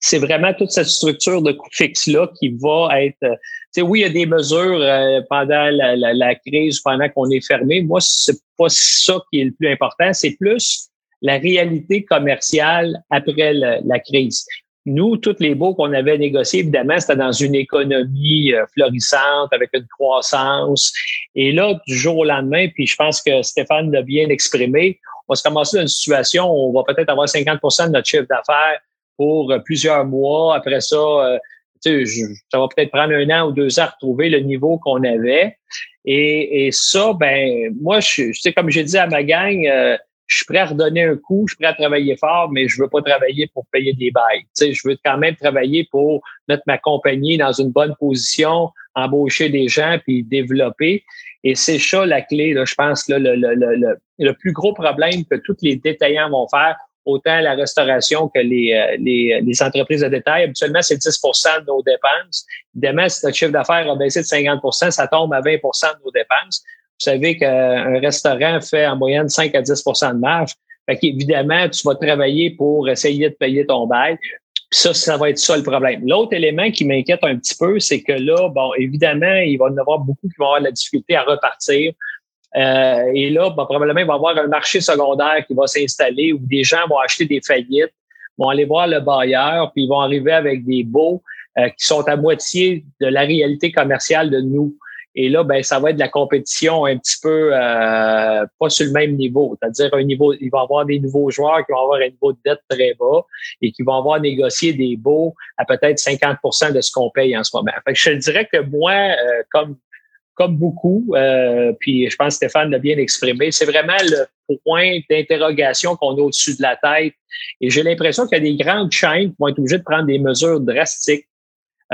C'est vraiment toute cette structure de coût fixe-là qui va être. Euh, tu sais, oui, il y a des mesures euh, pendant la, la, la, crise, pendant qu'on est fermé. Moi, c'est pas ça qui est le plus important. C'est plus la réalité commerciale après la crise. Nous, tous les baux qu'on avait négociés, évidemment, c'était dans une économie euh, florissante, avec une croissance. Et là, du jour au lendemain, puis je pense que Stéphane l'a bien exprimé, on se commencer dans une situation où on va peut-être avoir 50% de notre chiffre d'affaires pour euh, plusieurs mois. Après ça, euh, tu ça va peut-être prendre un an ou deux ans à retrouver le niveau qu'on avait. Et, et ça, ben moi, je, sais, comme j'ai dit à ma gang, je suis prêt à redonner un coup, je suis prêt à travailler fort, mais je veux pas travailler pour payer des bails. Tu sais, je veux quand même travailler pour mettre ma compagnie dans une bonne position, embaucher des gens puis développer. Et c'est ça la clé, là, je pense, là, le, le, le, le, plus gros problème que tous les détaillants vont faire, autant la restauration que les, euh, les, les entreprises de détail. Habituellement, c'est 10% de nos dépenses. Évidemment, si notre chiffre d'affaires a baissé de 50% ça tombe à 20% de nos dépenses. Vous savez qu'un restaurant fait en moyenne 5 à 10% de marge. Fait qu'évidemment, tu vas travailler pour essayer de payer ton bail. Puis ça, ça va être ça le problème. L'autre élément qui m'inquiète un petit peu, c'est que là, bon, évidemment, il va y en avoir beaucoup qui vont avoir de la difficulté à repartir. Euh, et là, probablement, il va y avoir un marché secondaire qui va s'installer où des gens vont acheter des faillites, vont aller voir le bailleur, puis ils vont arriver avec des baux euh, qui sont à moitié de la réalité commerciale de nous. Et là, ben, ça va être de la compétition un petit peu euh, pas sur le même niveau. C'est-à-dire un niveau, il va y avoir des nouveaux joueurs qui vont avoir un niveau de dette très bas et qui vont avoir négocié des baux à peut-être 50 de ce qu'on paye en ce moment. Fait que je dirais que moi, euh, comme comme beaucoup, euh, puis je pense que Stéphane l'a bien exprimé, c'est vraiment le point d'interrogation qu'on a au-dessus de la tête. Et j'ai l'impression qu'il y a des grandes chaînes qui vont être obligées de prendre des mesures drastiques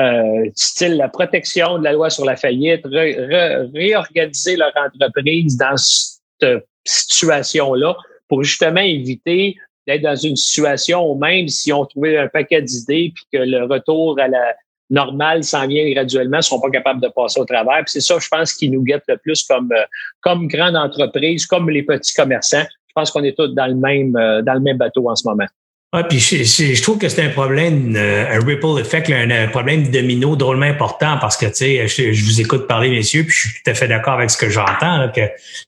euh, style la protection de la loi sur la faillite, réorganiser leur entreprise dans cette situation-là pour justement éviter d'être dans une situation où même si on trouvait un paquet d'idées puis que le retour à la normale s'en vient graduellement, ne seront pas capables de passer au travers. C'est ça, je pense, qui nous guette le plus comme, euh, comme grande entreprise, comme les petits commerçants. Je pense qu'on est tous dans le même, euh, dans le même bateau en ce moment. Ouais, puis je, je, trouve que c'est un problème, euh, un ripple effect, un, problème de domino drôlement important parce que, tu sais, je, vous écoute parler, messieurs, puis je suis tout à fait d'accord avec ce que j'entends, que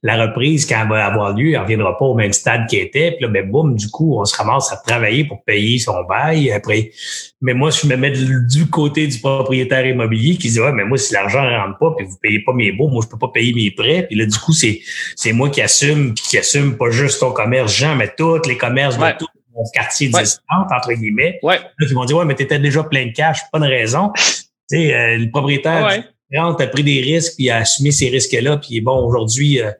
la reprise, quand elle va avoir lieu, elle reviendra pas au même stade qu'elle était. Puis là, ben, boum, du coup, on se ramasse à travailler pour payer son bail. Après, mais moi, je me mets du côté du propriétaire immobilier qui dit, ouais, mais moi, si l'argent ne rentre pas, puis vous payez pas mes baux, moi, je peux pas payer mes prêts. Puis là, du coup, c'est, c'est moi qui assume, qui assume pas juste ton commerce, Jean, mais tous les commerces de tout mon quartier distant, entre guillemets. Ouais. Là, ils vont dire, ouais, mais t'étais déjà plein de cash, pas de raison. tu sais, euh, le propriétaire ouais. a pris des risques, puis a assumé ces risques-là, puis bon, aujourd'hui, euh,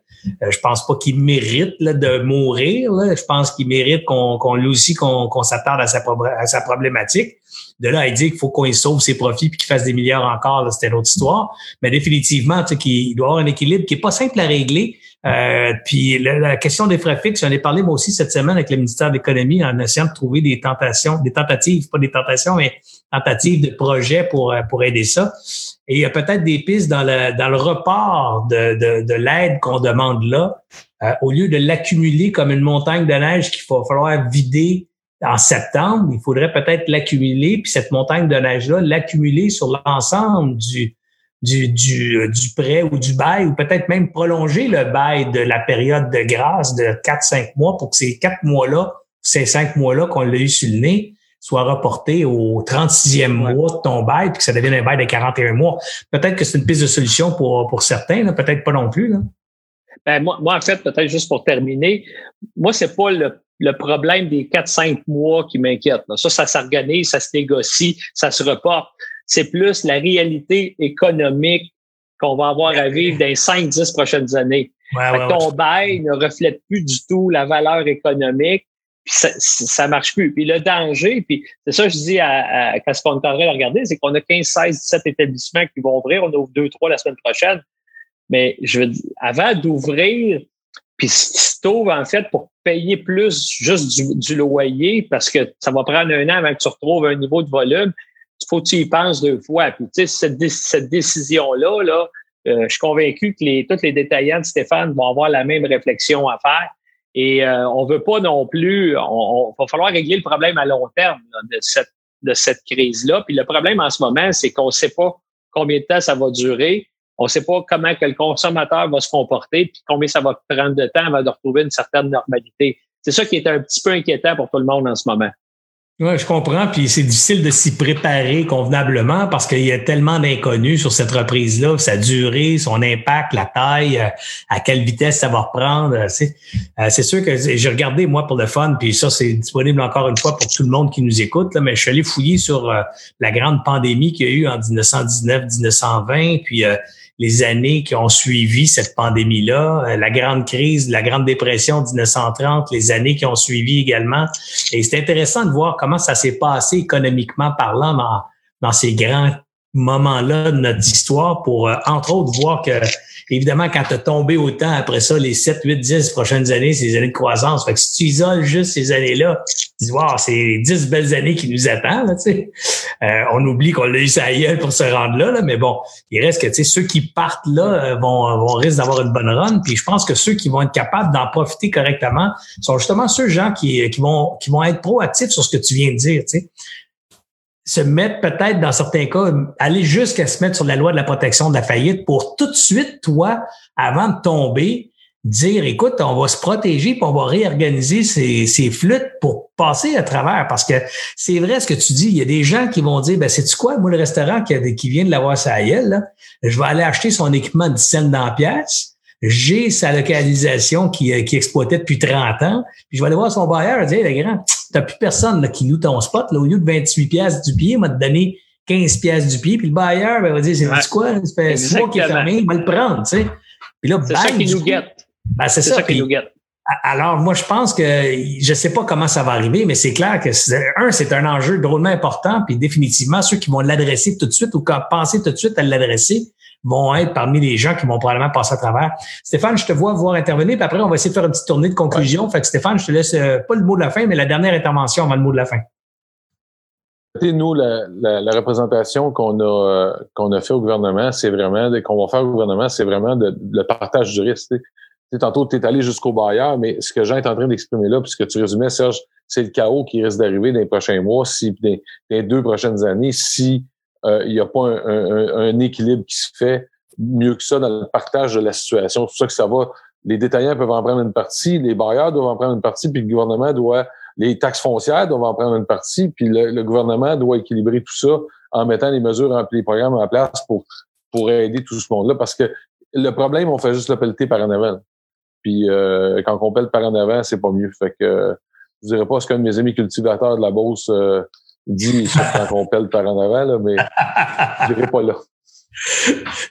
euh, je pense pas qu'il mérite là, de mourir. Là. Je pense qu'il mérite qu'on qu'on lui aussi qu'on qu'on s'attarde à sa, à sa problématique. De là, il dit qu'il faut qu'on sauve ses profits puis qu'il fasse des milliards encore, c'était une autre histoire. Mais définitivement, tu sais, qu'il doit avoir un équilibre qui est pas simple à régler. Euh, puis la, question des frais fixes, j'en ai parlé moi aussi cette semaine avec le ministère de l'Économie en essayant de trouver des tentations, des tentatives, pas des tentations, mais tentatives de projets pour, euh, pour aider ça. Et il y a peut-être des pistes dans le, dans le report de, de, de l'aide qu'on demande là, euh, au lieu de l'accumuler comme une montagne de neige qu'il va falloir vider en septembre, il faudrait peut-être l'accumuler, puis cette montagne de neige-là, l'accumuler sur l'ensemble du, du, du, euh, du prêt ou du bail, ou peut-être même prolonger le bail de la période de grâce de 4-5 mois pour que ces quatre mois-là, ces cinq mois-là qu'on l'a eu sur le nez, soient reportés au 36e mois de ton bail, puis que ça devienne un bail de 41 mois. Peut-être que c'est une piste de solution pour, pour certains, peut-être pas non plus. Là. Ben, moi, moi, en fait, peut-être juste pour terminer, moi, c'est pas le, le problème des 4-5 mois qui m'inquiète. Ça, ça s'organise, ça se négocie, ça se reporte c'est plus la réalité économique qu'on va avoir à vivre dans les 5-10 prochaines années. ton bail ne reflète plus du tout la valeur économique, puis ça, ça marche plus. Puis le danger, puis c'est ça que je dis à, à quand on est en train de regarder, c'est qu'on a 15, 16, 17 établissements qui vont ouvrir, on ouvre 2, 3 la semaine prochaine. Mais je veux dire, avant d'ouvrir, puis si tu en fait pour payer plus juste du, du, loyer, parce que ça va prendre un an avant que tu retrouves un niveau de volume, faut que tu y penses deux fois. Puis, tu sais, cette, décision-là, là, euh, je suis convaincu que les, tous les détaillants de Stéphane vont avoir la même réflexion à faire. Et euh, on veut pas non plus, on, va falloir régler le problème à long terme de cette de cette crise-là. Puis le problème en ce moment, c'est qu'on ne sait pas combien de temps ça va durer. On ne sait pas comment que le consommateur va se comporter, puis combien ça va prendre de temps avant de retrouver une certaine normalité. C'est ça qui est un petit peu inquiétant pour tout le monde en ce moment. Oui, je comprends. Puis c'est difficile de s'y préparer convenablement parce qu'il y a tellement d'inconnus sur cette reprise-là, sa durée, son impact, la taille, euh, à quelle vitesse ça va reprendre. Euh, c'est sûr que j'ai regardé, moi, pour le fun, puis ça, c'est disponible encore une fois pour tout le monde qui nous écoute, là, mais je suis allé fouiller sur euh, la grande pandémie qu'il y a eu en 1919-1920, puis les années qui ont suivi cette pandémie-là, euh, la grande crise, la grande dépression de 1930, les années qui ont suivi également. Et c'est intéressant de voir comment ça s'est passé économiquement parlant dans, dans ces grands moments-là de notre histoire pour, euh, entre autres, voir que évidemment, quand tu as tombé autant après ça, les 7, 8, 10 prochaines années, c'est les années de croissance. Fait que si tu isoles juste ces années-là, tu dis, wow, c'est 10 belles années qui nous attendent, là. Euh, on oublie qu'on l'a eu ça ailleurs pour se rendre là, là, mais bon, il reste que, ceux qui partent là euh, vont, vont risquer d'avoir une bonne run. Puis je pense que ceux qui vont être capables d'en profiter correctement sont justement ceux gens qui, qui vont, qui vont être proactifs sur ce que tu viens de dire, tu sais se mettre peut-être dans certains cas, aller jusqu'à se mettre sur la loi de la protection de la faillite pour tout de suite, toi, avant de tomber, dire, écoute, on va se protéger, puis on va réorganiser ces, flûtes pour passer à travers. Parce que c'est vrai ce que tu dis, il y a des gens qui vont dire, ben c'est tu quoi, moi, le restaurant qui, qui vient de l'avoir sa là, je vais aller acheter son équipement de scène dans pièce, j'ai sa localisation qui, euh, qui exploitait depuis 30 ans, puis je vais aller voir son bailleur et dire, le grand, t'as plus personne là, qui loue ton spot, là, au lieu de 28 pièces du pied, il m'a donné 15 pièces du pied, puis le bailleur ben, va dire, c'est quoi, ça fait six mois qu'il est fermé, il va le prendre, tu sais. Puis là, c'est ça qui nous guette. Ben, c'est ça, qui nous guette. Alors, moi, je pense que je sais pas comment ça va arriver, mais c'est clair que, un, c'est un enjeu drôlement important, puis définitivement, ceux qui vont l'adresser tout de suite ou penser tout de suite à l'adresser, vont être parmi les gens qui vont probablement passer à travers. Stéphane, je te vois voir intervenir, puis après, on va essayer de faire une petite tournée de conclusion. Fait que Stéphane, je te laisse euh, pas le mot de la fin, mais la dernière intervention avant le mot de la fin. Nous, la, la, représentation qu'on a euh, qu'on a fait au gouvernement, c'est vraiment qu'on va faire au gouvernement, c'est vraiment de, le partage du risque. sais, tantôt, tu es allé jusqu'au bailleur, mais ce que Jean est en train d'exprimer là, puisque tu résumais, Serge, c'est le chaos qui risque d'arriver dans les prochains mois, si dans les deux prochaines années, si il n'y a pas un, équilibre qui se fait mieux que ça dans le partage de la situation. C'est pour ça que ça va. Les détaillants peuvent en prendre une partie, les bailleurs doivent en prendre une partie, puis le gouvernement doit, les taxes foncières doivent en prendre une partie, puis le, gouvernement doit équilibrer tout ça en mettant les mesures, les programmes en place pour, pour aider tout ce monde-là. Parce que le problème, on fait juste le par en avant. Puis euh, quand on pèle par en avant, c'est pas mieux. Fait que je dirais pas ce qu'un de mes amis cultivateurs de la Beauce euh, dit quand on pèle par en avant, là, mais je dirais pas là.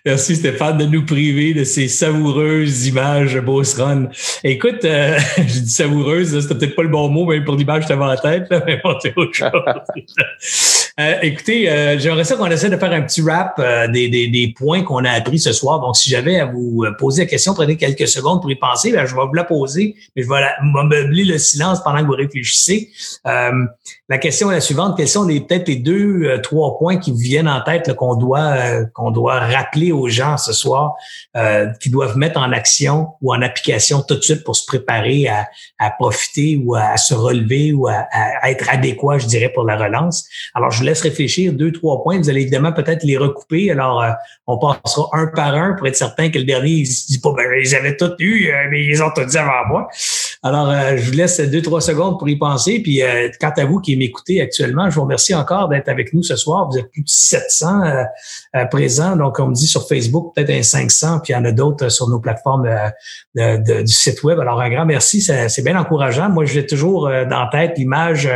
Merci Stéphane de nous priver de ces savoureuses images Boss Run. Écoute, euh, j'ai dit savoureuse, c'était peut-être pas le bon mot, même pour l'image j'avais en tête, mais bon, c'est autre chose. Euh, écoutez, euh, j'aimerais ça qu'on essaie de faire un petit rap euh, des, des, des, points qu'on a appris ce soir. Donc, si j'avais à vous euh, poser la question, prenez quelques secondes pour y penser. Ben, je vais vous la poser, mais je vais meubler le silence pendant que vous réfléchissez. La question est la suivante. Quels sont peut-être les deux, trois points qui vous viennent en tête qu'on doit, qu'on doit rappeler aux gens ce soir, qui doivent mettre en action ou en application tout de suite pour se préparer à, à profiter ou à, se relever ou à, à, être adéquat, je dirais, pour la relance? Alors, je vous laisse réfléchir deux, trois points. Vous allez évidemment peut-être les recouper. Alors, euh, on passera un par un pour être certain que le dernier, il se dit pas, ben, ils avaient tout eu, euh, mais ils ont tout dit avant moi. Alors, euh, je vous laisse deux, trois secondes pour y penser. Puis, quant à vous qui m'écoutez actuellement, je vous remercie encore d'être avec nous ce soir. Vous êtes plus de 700 présents. Donc, on me dit sur Facebook, peut-être un 500, puis il y en a d'autres sur nos plateformes du site web. Alors, un grand merci. C'est bien encourageant. Moi, j'ai toujours dans tête l'image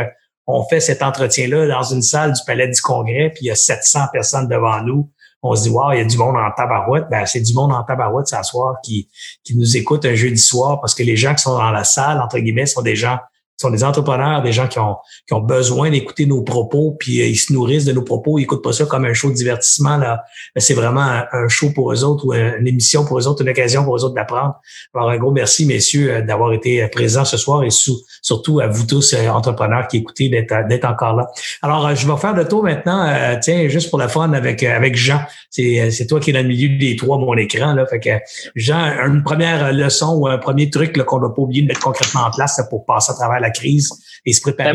on fait cet entretien-là dans une salle du Palais du Congrès, puis il y a 700 personnes devant nous. On se dit, wow, il y a du monde en tabarouette. Ben, c'est du monde en tabarouette ce soir qui, qui nous écoute un jeudi soir parce que les gens qui sont dans la salle, entre guillemets, sont des gens sont des entrepreneurs, des gens qui ont, qui ont besoin d'écouter nos propos, puis euh, ils se nourrissent de nos propos. Ils écoutent pas ça comme un show de divertissement. là. C'est vraiment un, show pour eux autres ou une émission pour eux autres, une occasion pour eux autres d'apprendre. Alors, un gros merci, messieurs, euh, d'avoir été euh, présents ce soir et surtout à vous tous, entrepreneurs qui écoutez, d'être encore là. Alors, je vais faire le tour maintenant, tiens, juste pour la fun avec, avec Jean. C'est toi qui es dans le milieu des trois, mon écran. Là. Fait que Jean, une première leçon ou un premier truc qu'on ne doit pas oublier de mettre concrètement en place pour passer à travers la crise et se préparer.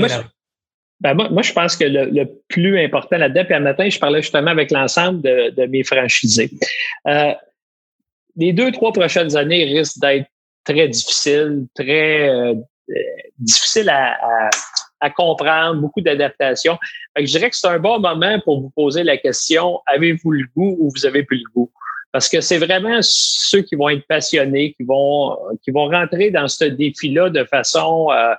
Ben, moi, moi, je pense que le, plus important là-dedans, puis un matin, je parlais justement avec l'ensemble de, mes franchisés. Euh, les deux, trois prochaines années risquent d'être très difficiles, très euh, difficiles à, comprendre, beaucoup d'adaptation. Je dirais que c'est un bon moment pour vous poser la question, avez-vous le goût ou vous avez plus le goût? Parce que c'est vraiment ceux qui vont être passionnés, qui vont, qui vont rentrer dans ce défi-là de façon euh,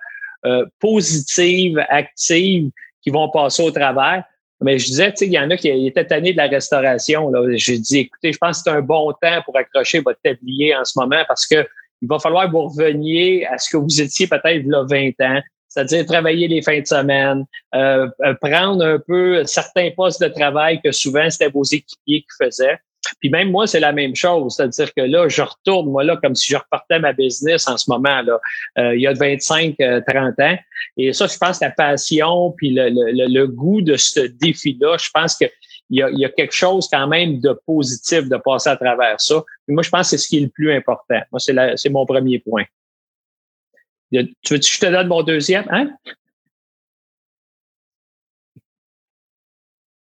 euh, positives, actives, qui vont passer au travers. Mais je disais, tu sais, il y en a qui étaient tannés de la restauration. Là. J'ai dit, écoutez, je pense que c'est un bon temps pour accrocher votre tablier en ce moment parce que il va falloir que vous reveniez à ce que vous étiez peut-être a 20 ans, c'est-à-dire travailler les fins de semaine, euh, euh, prendre un peu certains postes de travail que souvent c'était vos équipiers qui faisaient. Puis même moi, c'est la même chose. C'est-à-dire que là, je retourne, moi, là, comme si je repartais ma business en ce moment, là, euh, il y a 25, 30 euh, ans. Et ça, je pense la passion puis le, le, le goût de ce défi-là, je pense que il y, a, il y a quelque chose quand même de positif de passer à travers ça. Puis moi, je pense que c'est ce qui est le plus important. Moi, c'est, mon premier point. Tu veux que je te donne mon deuxième? Hein?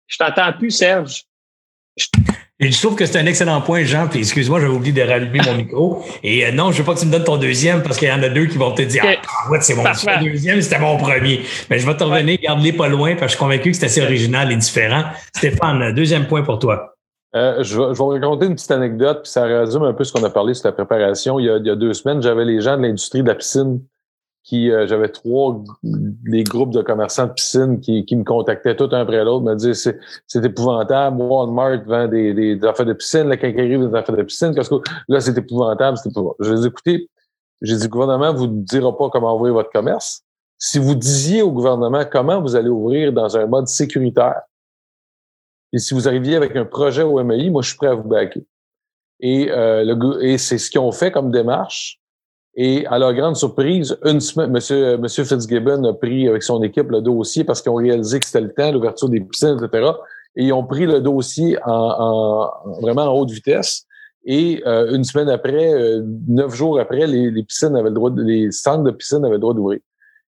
Je t'entends plus, Serge. Je trouve que c'est un excellent point, Jean. Puis excuse-moi, j'avais oublié de rallumer mon micro. Et euh, non, je veux pas que tu me donnes ton deuxième parce qu'il y en a deux qui vont te dire Ah, ouais, c'est mon deuxième, c'était mon premier. Mais je vais te revenir, garde-les pas loin parce que je suis convaincu que c'est assez original et différent. Stéphane, deuxième point pour toi. Euh, je, vais, je, vais, raconter une petite anecdote, puis ça résume un peu ce qu'on a parlé sur la préparation. Il y a, il y a deux semaines, j'avais les gens de l'industrie de la piscine qui euh, j'avais trois des groupes de commerçants de piscine qui, qui me contactaient tout un après l'autre, me disaient c'est, c'est épouvantable, Walmart vend des, des, affaires de piscine, la quincaillerie vend des affaires de piscine, parce que là c'est épouvantable, c'est épouvantable. Je les ai j'ai dit le gouvernement vous dira pas comment ouvrir votre commerce. Si vous disiez au gouvernement comment vous allez ouvrir dans un mode sécuritaire, et si vous arriviez avec un projet au MEI, moi je suis prêt à vous backer. Et, euh, et c'est ce qu'ils ont fait comme démarche. Et à leur grande surprise, une semaine, Monsieur, Monsieur Fitzgibbon a pris avec son équipe le dossier parce qu'ils ont réalisé que c'était le temps, l'ouverture des piscines, etc. Et ils ont pris le dossier en, vraiment en haute vitesse. Et euh, une semaine après, euh, neuf jours après, les, piscines avaient le droit, les centres de piscine avaient le droit d'ouvrir.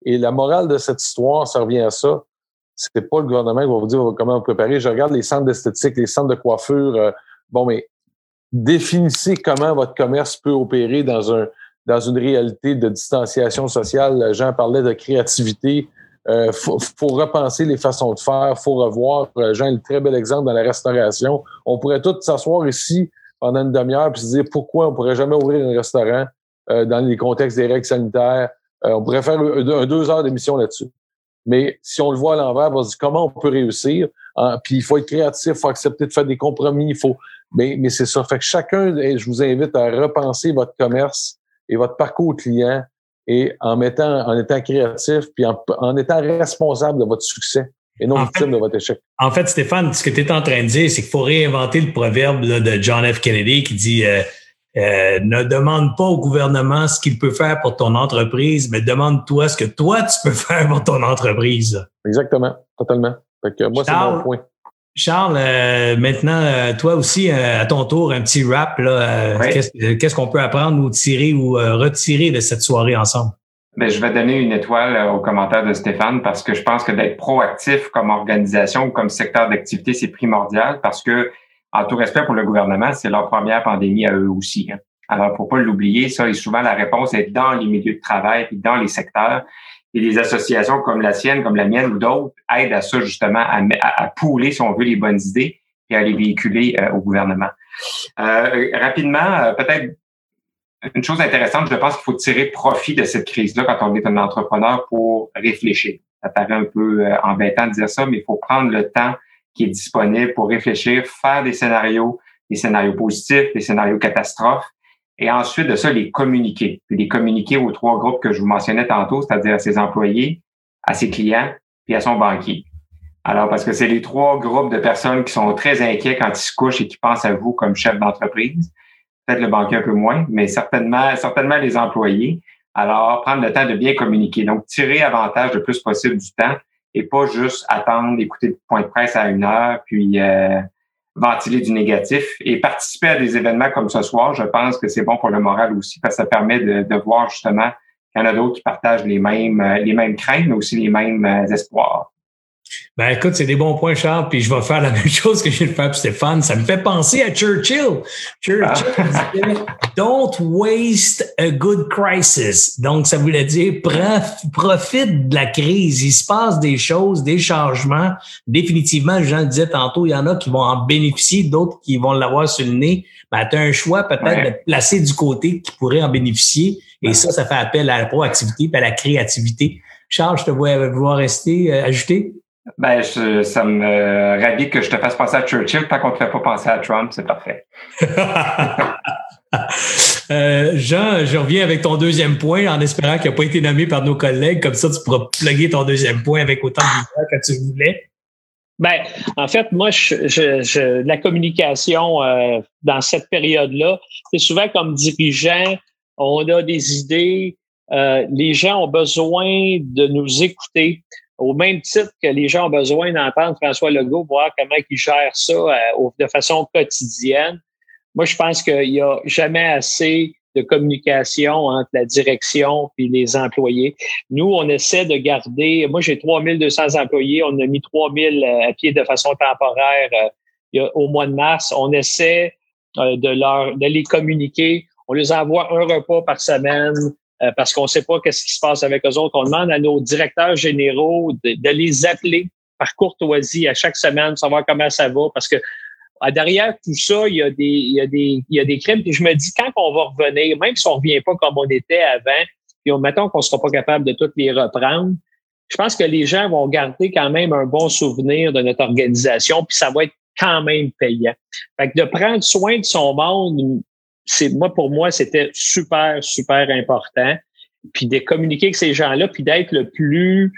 Et la morale de cette histoire, ça revient à ça. C'est pas le gouvernement qui va vous dire comment vous préparer. Je regarde les centres d'esthétique, les centres de coiffure. Euh, bon, mais définissez comment votre commerce peut opérer dans un dans une réalité de distanciation sociale. Jean parlait de créativité. Euh, faut, faut, repenser les façons de faire, faut revoir. Euh, Jean un très bel exemple dans la restauration. On pourrait tous s'asseoir ici pendant une demi-heure puis se dire pourquoi on pourrait jamais ouvrir un restaurant euh, dans les contextes des règles sanitaires. Euh, on pourrait faire un, deux heures d'émission là-dessus. Mais si on le voit à l'envers, on se dire comment on peut réussir. puis il faut être créatif, il faut accepter de faire des compromis. Il faut, mais, mais c'est ça. Fait que chacun, je vous invite à repenser votre commerce et votre parcours client et en mettant, en étant créatif puis en, étant responsable de votre succès et non victime de votre échec. En fait, Stéphane, ce que tu es en train de dire, c'est qu'il faut réinventer le proverbe de John F. Kennedy qui dit euh, euh, ne demande pas au gouvernement ce qu'il peut faire pour ton entreprise, mais demande-toi ce que toi tu peux faire pour ton entreprise. Exactement, totalement. Fait que moi, c'est mon point. Charles, euh, maintenant, euh, toi aussi, euh, à ton tour, un petit rap. Qu'est-ce qu'on peut apprendre ou tirer ou retirer de cette soirée ensemble? Ben, je vais donner une étoile au commentaire de Stéphane parce que je pense que d'être proactif comme organisation ou comme secteur d'activité, c'est primordial parce que, en tout respect pour le gouvernement, c'est leur première pandémie à eux aussi. Hein. Alors, faut pas l'oublier, ça, et souvent la réponse est dans les milieux de travail et dans les secteurs et des associations comme la sienne, comme la mienne ou d'autres aident à ça justement, à, à, pouler, si on veut, les bonnes idées et à les véhiculer euh, au gouvernement. Euh, rapidement, euh, peut-être une chose intéressante, je pense qu'il faut tirer profit de cette crise-là quand on est un entrepreneur pour réfléchir. Ça paraît un peu embêtant de dire ça, mais il faut prendre le temps qui est disponible pour réfléchir, faire des scénarios, des scénarios positifs, des scénarios catastrophes, Et ensuite de ça, les communiquer. les communiquer aux trois groupes que je vous mentionnais tantôt, c'est-à-dire à ses employés, à ses clients, puis à son banquier. Alors, parce que c'est les trois groupes de personnes qui sont très inquiets quand ils se couchent et qui pensent à vous comme chef d'entreprise. Peut-être le banquier un peu moins, mais certainement, certainement les employés. Alors, prendre le temps de bien communiquer. Donc, tirer avantage le plus possible du temps et pas juste attendre, écouter le point de presse à une heure, puis euh, ventiler du négatif. Et participer à des événements comme ce soir, je pense que c'est bon pour le moral aussi, parce que ça permet de, voir justement qu'il y en a d'autres qui partagent les mêmes, les mêmes craintes, mais aussi les mêmes euh, espoirs. Ben écoute, c'est des bons points, Charles, puis je vais faire la même chose que je viens de faire pour Stéphane. Ça me fait penser à Churchill. Churchill ah. disait Don't waste a good crisis. Donc, ça voulait dire profite de la crise. Il se passe des choses, des changements. Définitivement, Jean le disait tantôt, il y en a qui vont en bénéficier, d'autres qui vont l'avoir sur le nez. Ben, tu as un choix peut-être de placer du côté qui pourrait en bénéficier. Et ça, ça fait appel à la proactivité et à la créativité. Charles, je te vois vouloir rester, euh, ajouter? Ben, ça me ravit que je te fasse penser à Churchill. Tant qu'on ne te fait pas penser à Trump, c'est parfait. euh, Jean, je reviens avec ton deuxième point en espérant qu'il n'a pas été nommé par nos collègues. Comme ça, tu pourras plugger ton deuxième point avec autant de que tu voulais. Ben, en fait, moi, je, je, la communication euh, dans cette période-là, c'est souvent comme dirigeant, on a des idées, euh, les gens ont besoin de nous écouter au même titre que les gens ont besoin d'entendre François Legault, voir comment il gère ça euh, de façon quotidienne. Moi, je pense qu'il n'y a jamais assez de communication entre la direction et les employés. Nous, on essaie de garder, moi j'ai 3200 employés, on a mis 3000 euh, à pied de façon temporaire euh, au mois de mars. On essaie de, leur, de les communiquer. On les envoie un repas par semaine. Euh, parce qu'on ne sait pas qu'est-ce qui se passe avec eux autres. On demande à nos directeurs généraux de, les appeler par courtoisie à chaque semaine, savoir comment ça va, parce que derrière tout ça, il y a des, il y a des, il y a des crimes. Puis je me dis, quand on va revenir, même si on revient pas comme on était avant, puis on, mettons qu'on sera pas capable de toutes les reprendre, je pense que les gens vont garder quand même un bon souvenir de notre organisation, puis ça va être quand même payant. Fait que de prendre soin de son monde, c'est moi pour moi c'était super super important puis de communiquer avec ces gens-là puis d'être le plus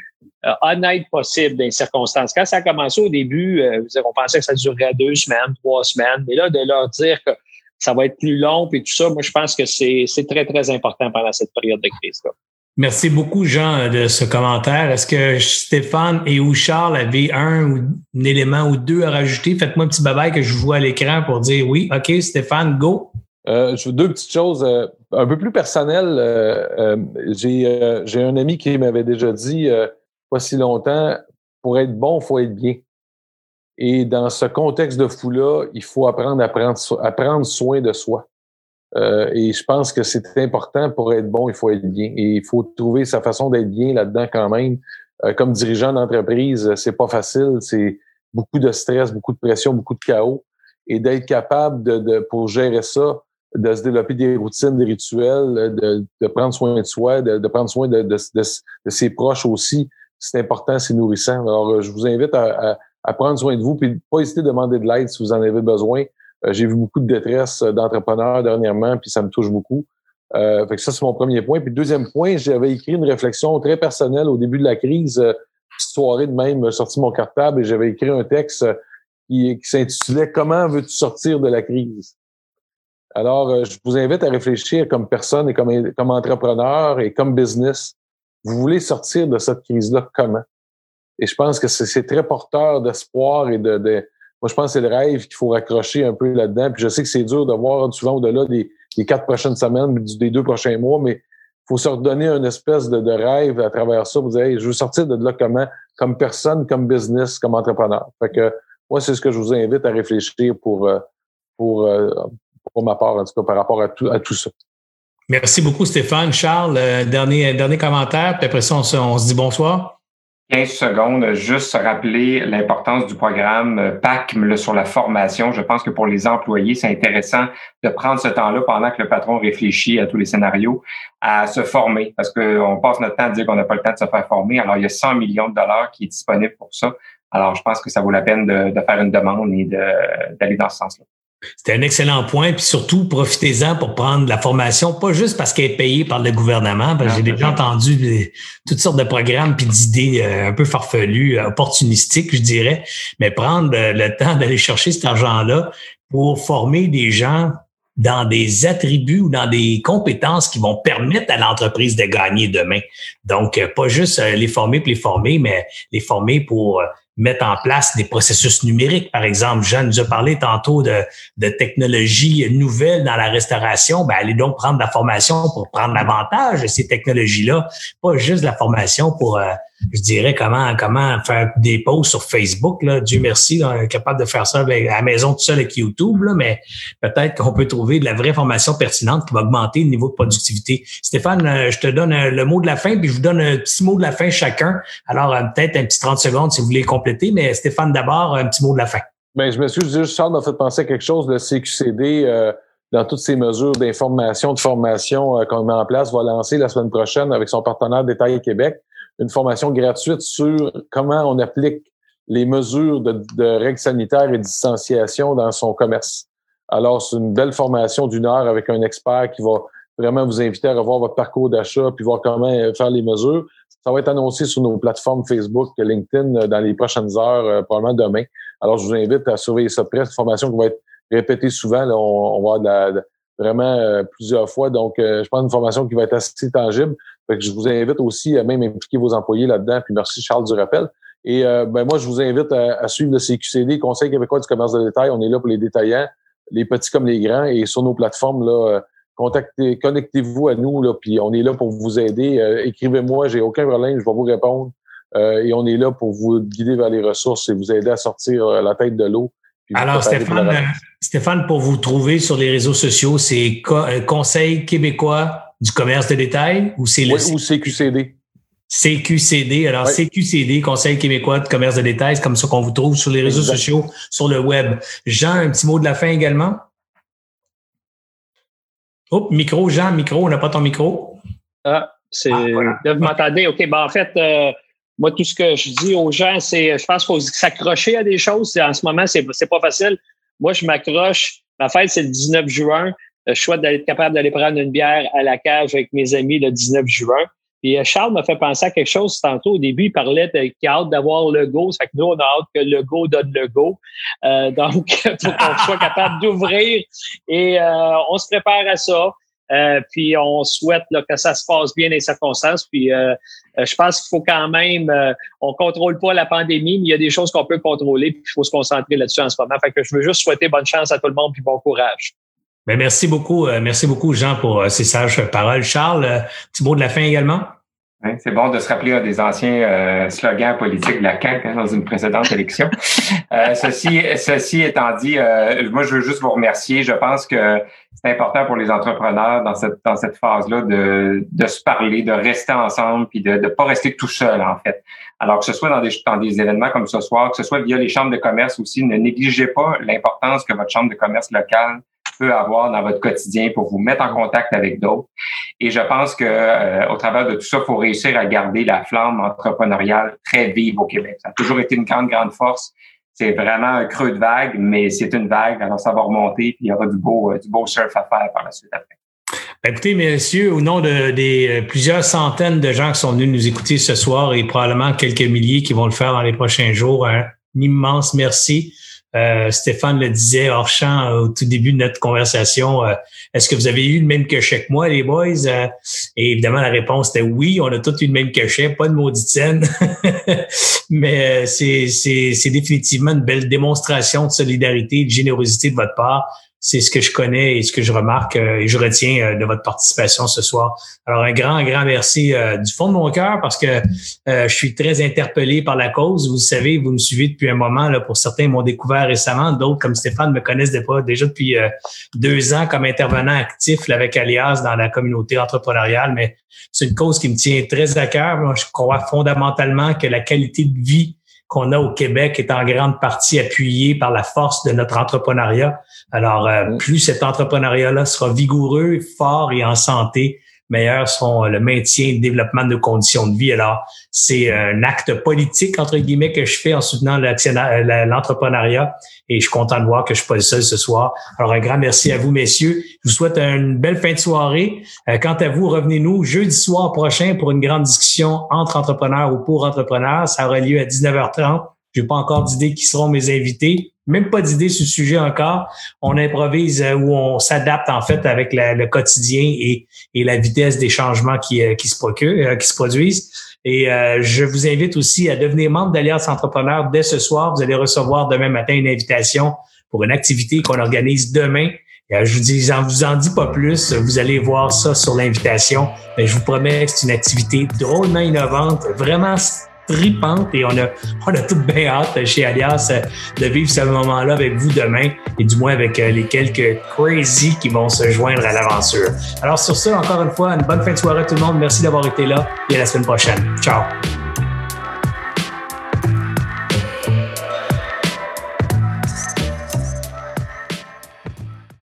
euh, honnête possible dans les circonstances. Quand ça a commencé au début, euh, on pensait que ça durerait deux semaines, trois semaines, mais là de leur dire que ça va être plus long puis tout ça, moi je pense que c'est très très important pendant cette période de crise là. Merci beaucoup, Jean, de ce commentaire. Est-ce que Stéphane et ou Charles avaient un, un élément ou deux à rajouter? Faites-moi un petit babaille que je vois à l'écran pour dire oui. OK, Stéphane, go. Euh, deux petites choses euh, un peu plus personnelles. Euh, j'ai un ami qui m'avait déjà dit, pas si longtemps, pour être bon, faut être bien. Et dans ce contexte de fou-là, il faut apprendre à prendre, à prendre soin de soi. et je pense que c'est important pour être bon, il faut être bien. Et il faut trouver sa façon d'être bien là-dedans quand même. comme dirigeant d'entreprise, c'est pas facile. C'est beaucoup de stress, beaucoup de pression, beaucoup de chaos. Et d'être capable de, de, pour gérer ça, de se développer des routines, des rituels, de, de prendre soin de soi, de, de prendre soin de, de, ses proches aussi. C'est important, c'est nourrissant. Alors, euh, je vous invite à, à, prendre soin de vous, puis pas hésiter à demander de l'aide si vous en avez besoin. Euh, j'ai vu beaucoup de détresse d'entrepreneurs dernièrement, puis ça me touche beaucoup. Euh, fait que ça, c'est mon premier point. Puis deuxième point, j'avais écrit une réflexion très personnelle au début de la crise. Euh, soirée de même, sorti mon cartable et j'avais écrit un texte qui, qui s'intitulait Comment veux-tu sortir de la crise? Alors, euh, je vous invite à réfléchir comme personne et comme, comme entrepreneur et comme business. Vous voulez sortir de cette crise-là comment? Et je pense que c'est très porteur d'espoir et de, de, Moi, je pense que c'est le rêve qu'il faut raccrocher un peu là-dedans. Puis je sais que c'est dur de voir souvent au-delà des, des, quatre prochaines semaines, des deux prochains mois, mais il faut se redonner une espèce de, de, rêve à travers ça. Vous dire, je veux sortir de là comment? Comme personne, comme business, comme entrepreneur. Fait que moi, c'est ce que je vous invite à réfléchir pour, euh, pour, euh, pour ma part, en tout cas, par rapport à tout, à tout ça. Merci beaucoup, Stéphane. Charles, euh, dernier, dernier commentaire, puis après ça, on se, dit bonsoir. 15 secondes, juste se rappeler l'importance du programme euh, PACM sur la formation. Je pense que pour les employés, c'est intéressant de prendre ce temps-là pendant que le patron réfléchit à tous les scénarios, à se former, parce qu'on passe notre temps à dire qu'on n'a pas le temps de se faire former. Alors, il y a 100 millions de dollars qui est disponible pour ça. Alors, je pense que ça vaut la peine de, de faire une demande et d'aller dans ce sens-là. C'est un excellent point, puis surtout profitez-en pour prendre la formation, pas juste parce qu'elle est payée par le gouvernement. J'ai déjà entendu toutes sortes de programmes puis d'idées euh, un peu farfelues, opportunistiques, je dirais, mais prendre le temps d'aller chercher cet argent-là pour former des gens dans des attributs ou dans des compétences qui vont permettre à l'entreprise de gagner demain. Donc, euh, pas juste euh, les former pour les former, mais les former pour mettre en place des processus numériques. Par exemple, Jean nous a parlé tantôt de, technologies nouvelles dans la restauration. Ben, allez donc prendre la formation pour prendre l'avantage de ces technologies-là, pas juste la formation pour je dirais comment comment faire des posts sur Facebook. Là. Dieu merci, on est capable de faire ça à la maison tout seul avec YouTube, là, mais peut-être qu'on peut trouver de la vraie formation pertinente qui va augmenter le niveau de productivité. Stéphane, euh, je te donne euh, le mot de la fin, puis je vous donne un petit mot de la fin chacun. Alors, euh, peut-être un petit 30 secondes si vous voulez compléter, mais Stéphane, d'abord, un petit mot de la fin. Bien, je me suis juste, Charles m'a fait penser à quelque chose, le CQCD, dans toutes ces mesures d'information, de formation qu'on met en place, va lancer la semaine prochaine avec son partenaire Détail Québec une formation gratuite sur comment on applique les mesures de, de règles sanitaires et de distanciation dans son commerce. Alors, c'est une belle formation d'une heure avec un expert qui va vraiment vous inviter à revoir votre parcours d'achat puis voir comment euh, faire les mesures. Ça va être annoncé sur nos plateformes Facebook, LinkedIn euh, dans les prochaines heures, euh, probablement demain. Alors, je vous invite à surveiller ça près. Cette formation qui va être répétée souvent. Là, on, va avoir de vraiment plusieurs fois. Donc, je pense une formation qui va être assez tangible. Fait que je vous invite aussi à même impliquer vos employés là-dedans. Puis merci Charles du rappel. Et euh, ben moi, je vous invite à, suivre le CQCD, Conseil québécois du commerce de détail. On est là pour les détaillants, les petits comme les grands. Et sur nos plateformes, là, euh, contactez, connectez-vous à nous, là, puis on est là pour vous aider. Euh, écrivez-moi, j'ai aucun problème, je vais vous répondre. et on est là pour vous guider vers les ressources et vous aider à sortir la tête de l'eau. Alors, Stéphane, Stéphane, pour vous trouver sur les réseaux sociaux, c'est Conseil québécois du commerce de détail ou c'est le ou CQCD? CQCD. Alors, CQCD, Conseil québécois de commerce de détail, c'est comme ça qu'on vous trouve sur les réseaux sociaux, sur le web. Jean, un petit mot de la fin également? Oh, micro, Jean, micro, on n'a pas ton micro. Ah, c'est. Ah, vous m'entendez? OK, ben en fait, euh, moi, tout ce que je dis aux gens, c'est je pense qu'il faut s'accrocher à des choses. En ce moment, c'est, c'est pas facile. Moi, je m'accroche. Ma fête, c'est le 19 juin. Euh, je souhaite d'être capable d'aller prendre une bière à la cage avec mes amis le 19 juin. Et euh, Charles m'a fait penser à quelque chose tantôt. Au début, il parlait qu'il a hâte d'avoir le go. Ça fait que nous, on a hâte que le go donne le go. Euh, donc, pour qu'on soit capable d'ouvrir. Et on se prépare à ça. puis on souhaite que ça se passe bien dans les circonstances. Puis je pense qu'il faut quand même, on contrôle pas la pandémie, mais il y a des choses qu'on peut contrôler. Puis il faut se concentrer là-dessus en ce moment. Fait que je veux juste souhaiter bonne chance à tout le monde puis bon courage. Ben, merci beaucoup, euh, merci beaucoup, Jean, pour euh, ces sages paroles. Charles, euh, petit mot de la fin également? c'est bon de se rappeler des anciens slogans politiques de la CAQ hein, dans une précédente élection. ceci, ceci étant dit, moi, je veux juste vous remercier. Je pense que c'est important pour les entrepreneurs dans cette, dans cette phase-là de, de se parler, de rester ensemble, puis de ne pas rester tout seul, en fait. Alors que ce soit dans des, dans des événements comme ce soir, que ce soit via les chambres de commerce aussi, ne négligez pas l'importance que votre chambre de commerce locale peut avoir dans votre quotidien pour vous mettre en contact avec d'autres. Et je pense que euh, au travers de tout ça, faut réussir à garder la flamme entrepreneuriale très vive au Québec. Ça a toujours été une grande, grande force. C'est vraiment un creux de vague, mais c'est une vague, alors ça va remonter, puis il y aura du beau, euh, du beau surf à faire par la suite après. Ben, écoutez, messieurs, au nom de, des euh, plusieurs centaines de gens qui sont venus nous écouter ce soir et probablement quelques milliers qui vont le faire dans les prochains jours, un immense merci. Euh, Stéphane le disait hors champ euh, au tout début de notre conversation. Euh, est-ce que vous avez eu le même cachet que moi, les boys? et évidemment, la réponse était oui, on a tous eu le même cachet, pas de maudite scène. Mais c'est, définitivement une belle démonstration de solidarité, de générosité de votre part c'est ce que je connais et ce que je remarque euh, et je retiens euh, de votre participation ce soir. Alors, un grand, grand merci euh, du fond de mon cœur parce que je suis très interpellé par la cause. Vous savez, vous me suivez depuis un moment. Là, pour certains, m'ont découvert récemment. D'autres, comme Stéphane, me connaissent déjà depuis deux ans comme intervenant actif avec Alias dans la communauté entrepreneuriale. Mais c'est une cause qui me tient très à cœur. Je crois fondamentalement que la qualité de vie qu'on a au Québec est en grande partie appuyée par la force de notre entrepreneuriat. Alors, euh, plus cet entrepreneuriat-là sera vigoureux, fort et en santé, meilleurs sont le maintien et le développement de nos conditions de vie. Alors, c'est un acte politique, entre guillemets, que je fais en soutenant l'entrepreneuriat et je suis content de voir que je suis pas le seul ce soir. Alors, un grand merci à vous, messieurs. Je vous souhaite une belle fin de soirée. Euh, quant à vous, revenez-nous jeudi soir prochain pour une grande discussion entre entrepreneurs ou pour entrepreneurs. Ça aura lieu à 19h30. J'ai pas encore d'idées qui seront mes invités. Même pas d'idées sur le sujet encore. On improvise euh, ou on s'adapte en fait avec le quotidien et, et, la vitesse des changements qui, euh, qui, se, procurent, qui se produisent. Et euh, je vous invite aussi à devenir membre d'Alliance Entrepreneur dès ce soir. Vous allez recevoir demain matin une invitation pour une activité qu'on organise demain. Je vous dis, j'en vous en dis pas plus. Vous allez voir ça sur l'invitation. Mais je vous promets que c'est une activité drôlement innovante, vraiment tripante et on a, on a tout bien hâte chez Alias euh, de vivre ce moment-là avec vous demain et du moins avec euh, les quelques crazy qui vont se joindre à l'aventure. Alors sur ce, encore une fois, une bonne fin de soirée à tout le monde. Merci d'avoir été là et à la semaine prochaine. Ciao!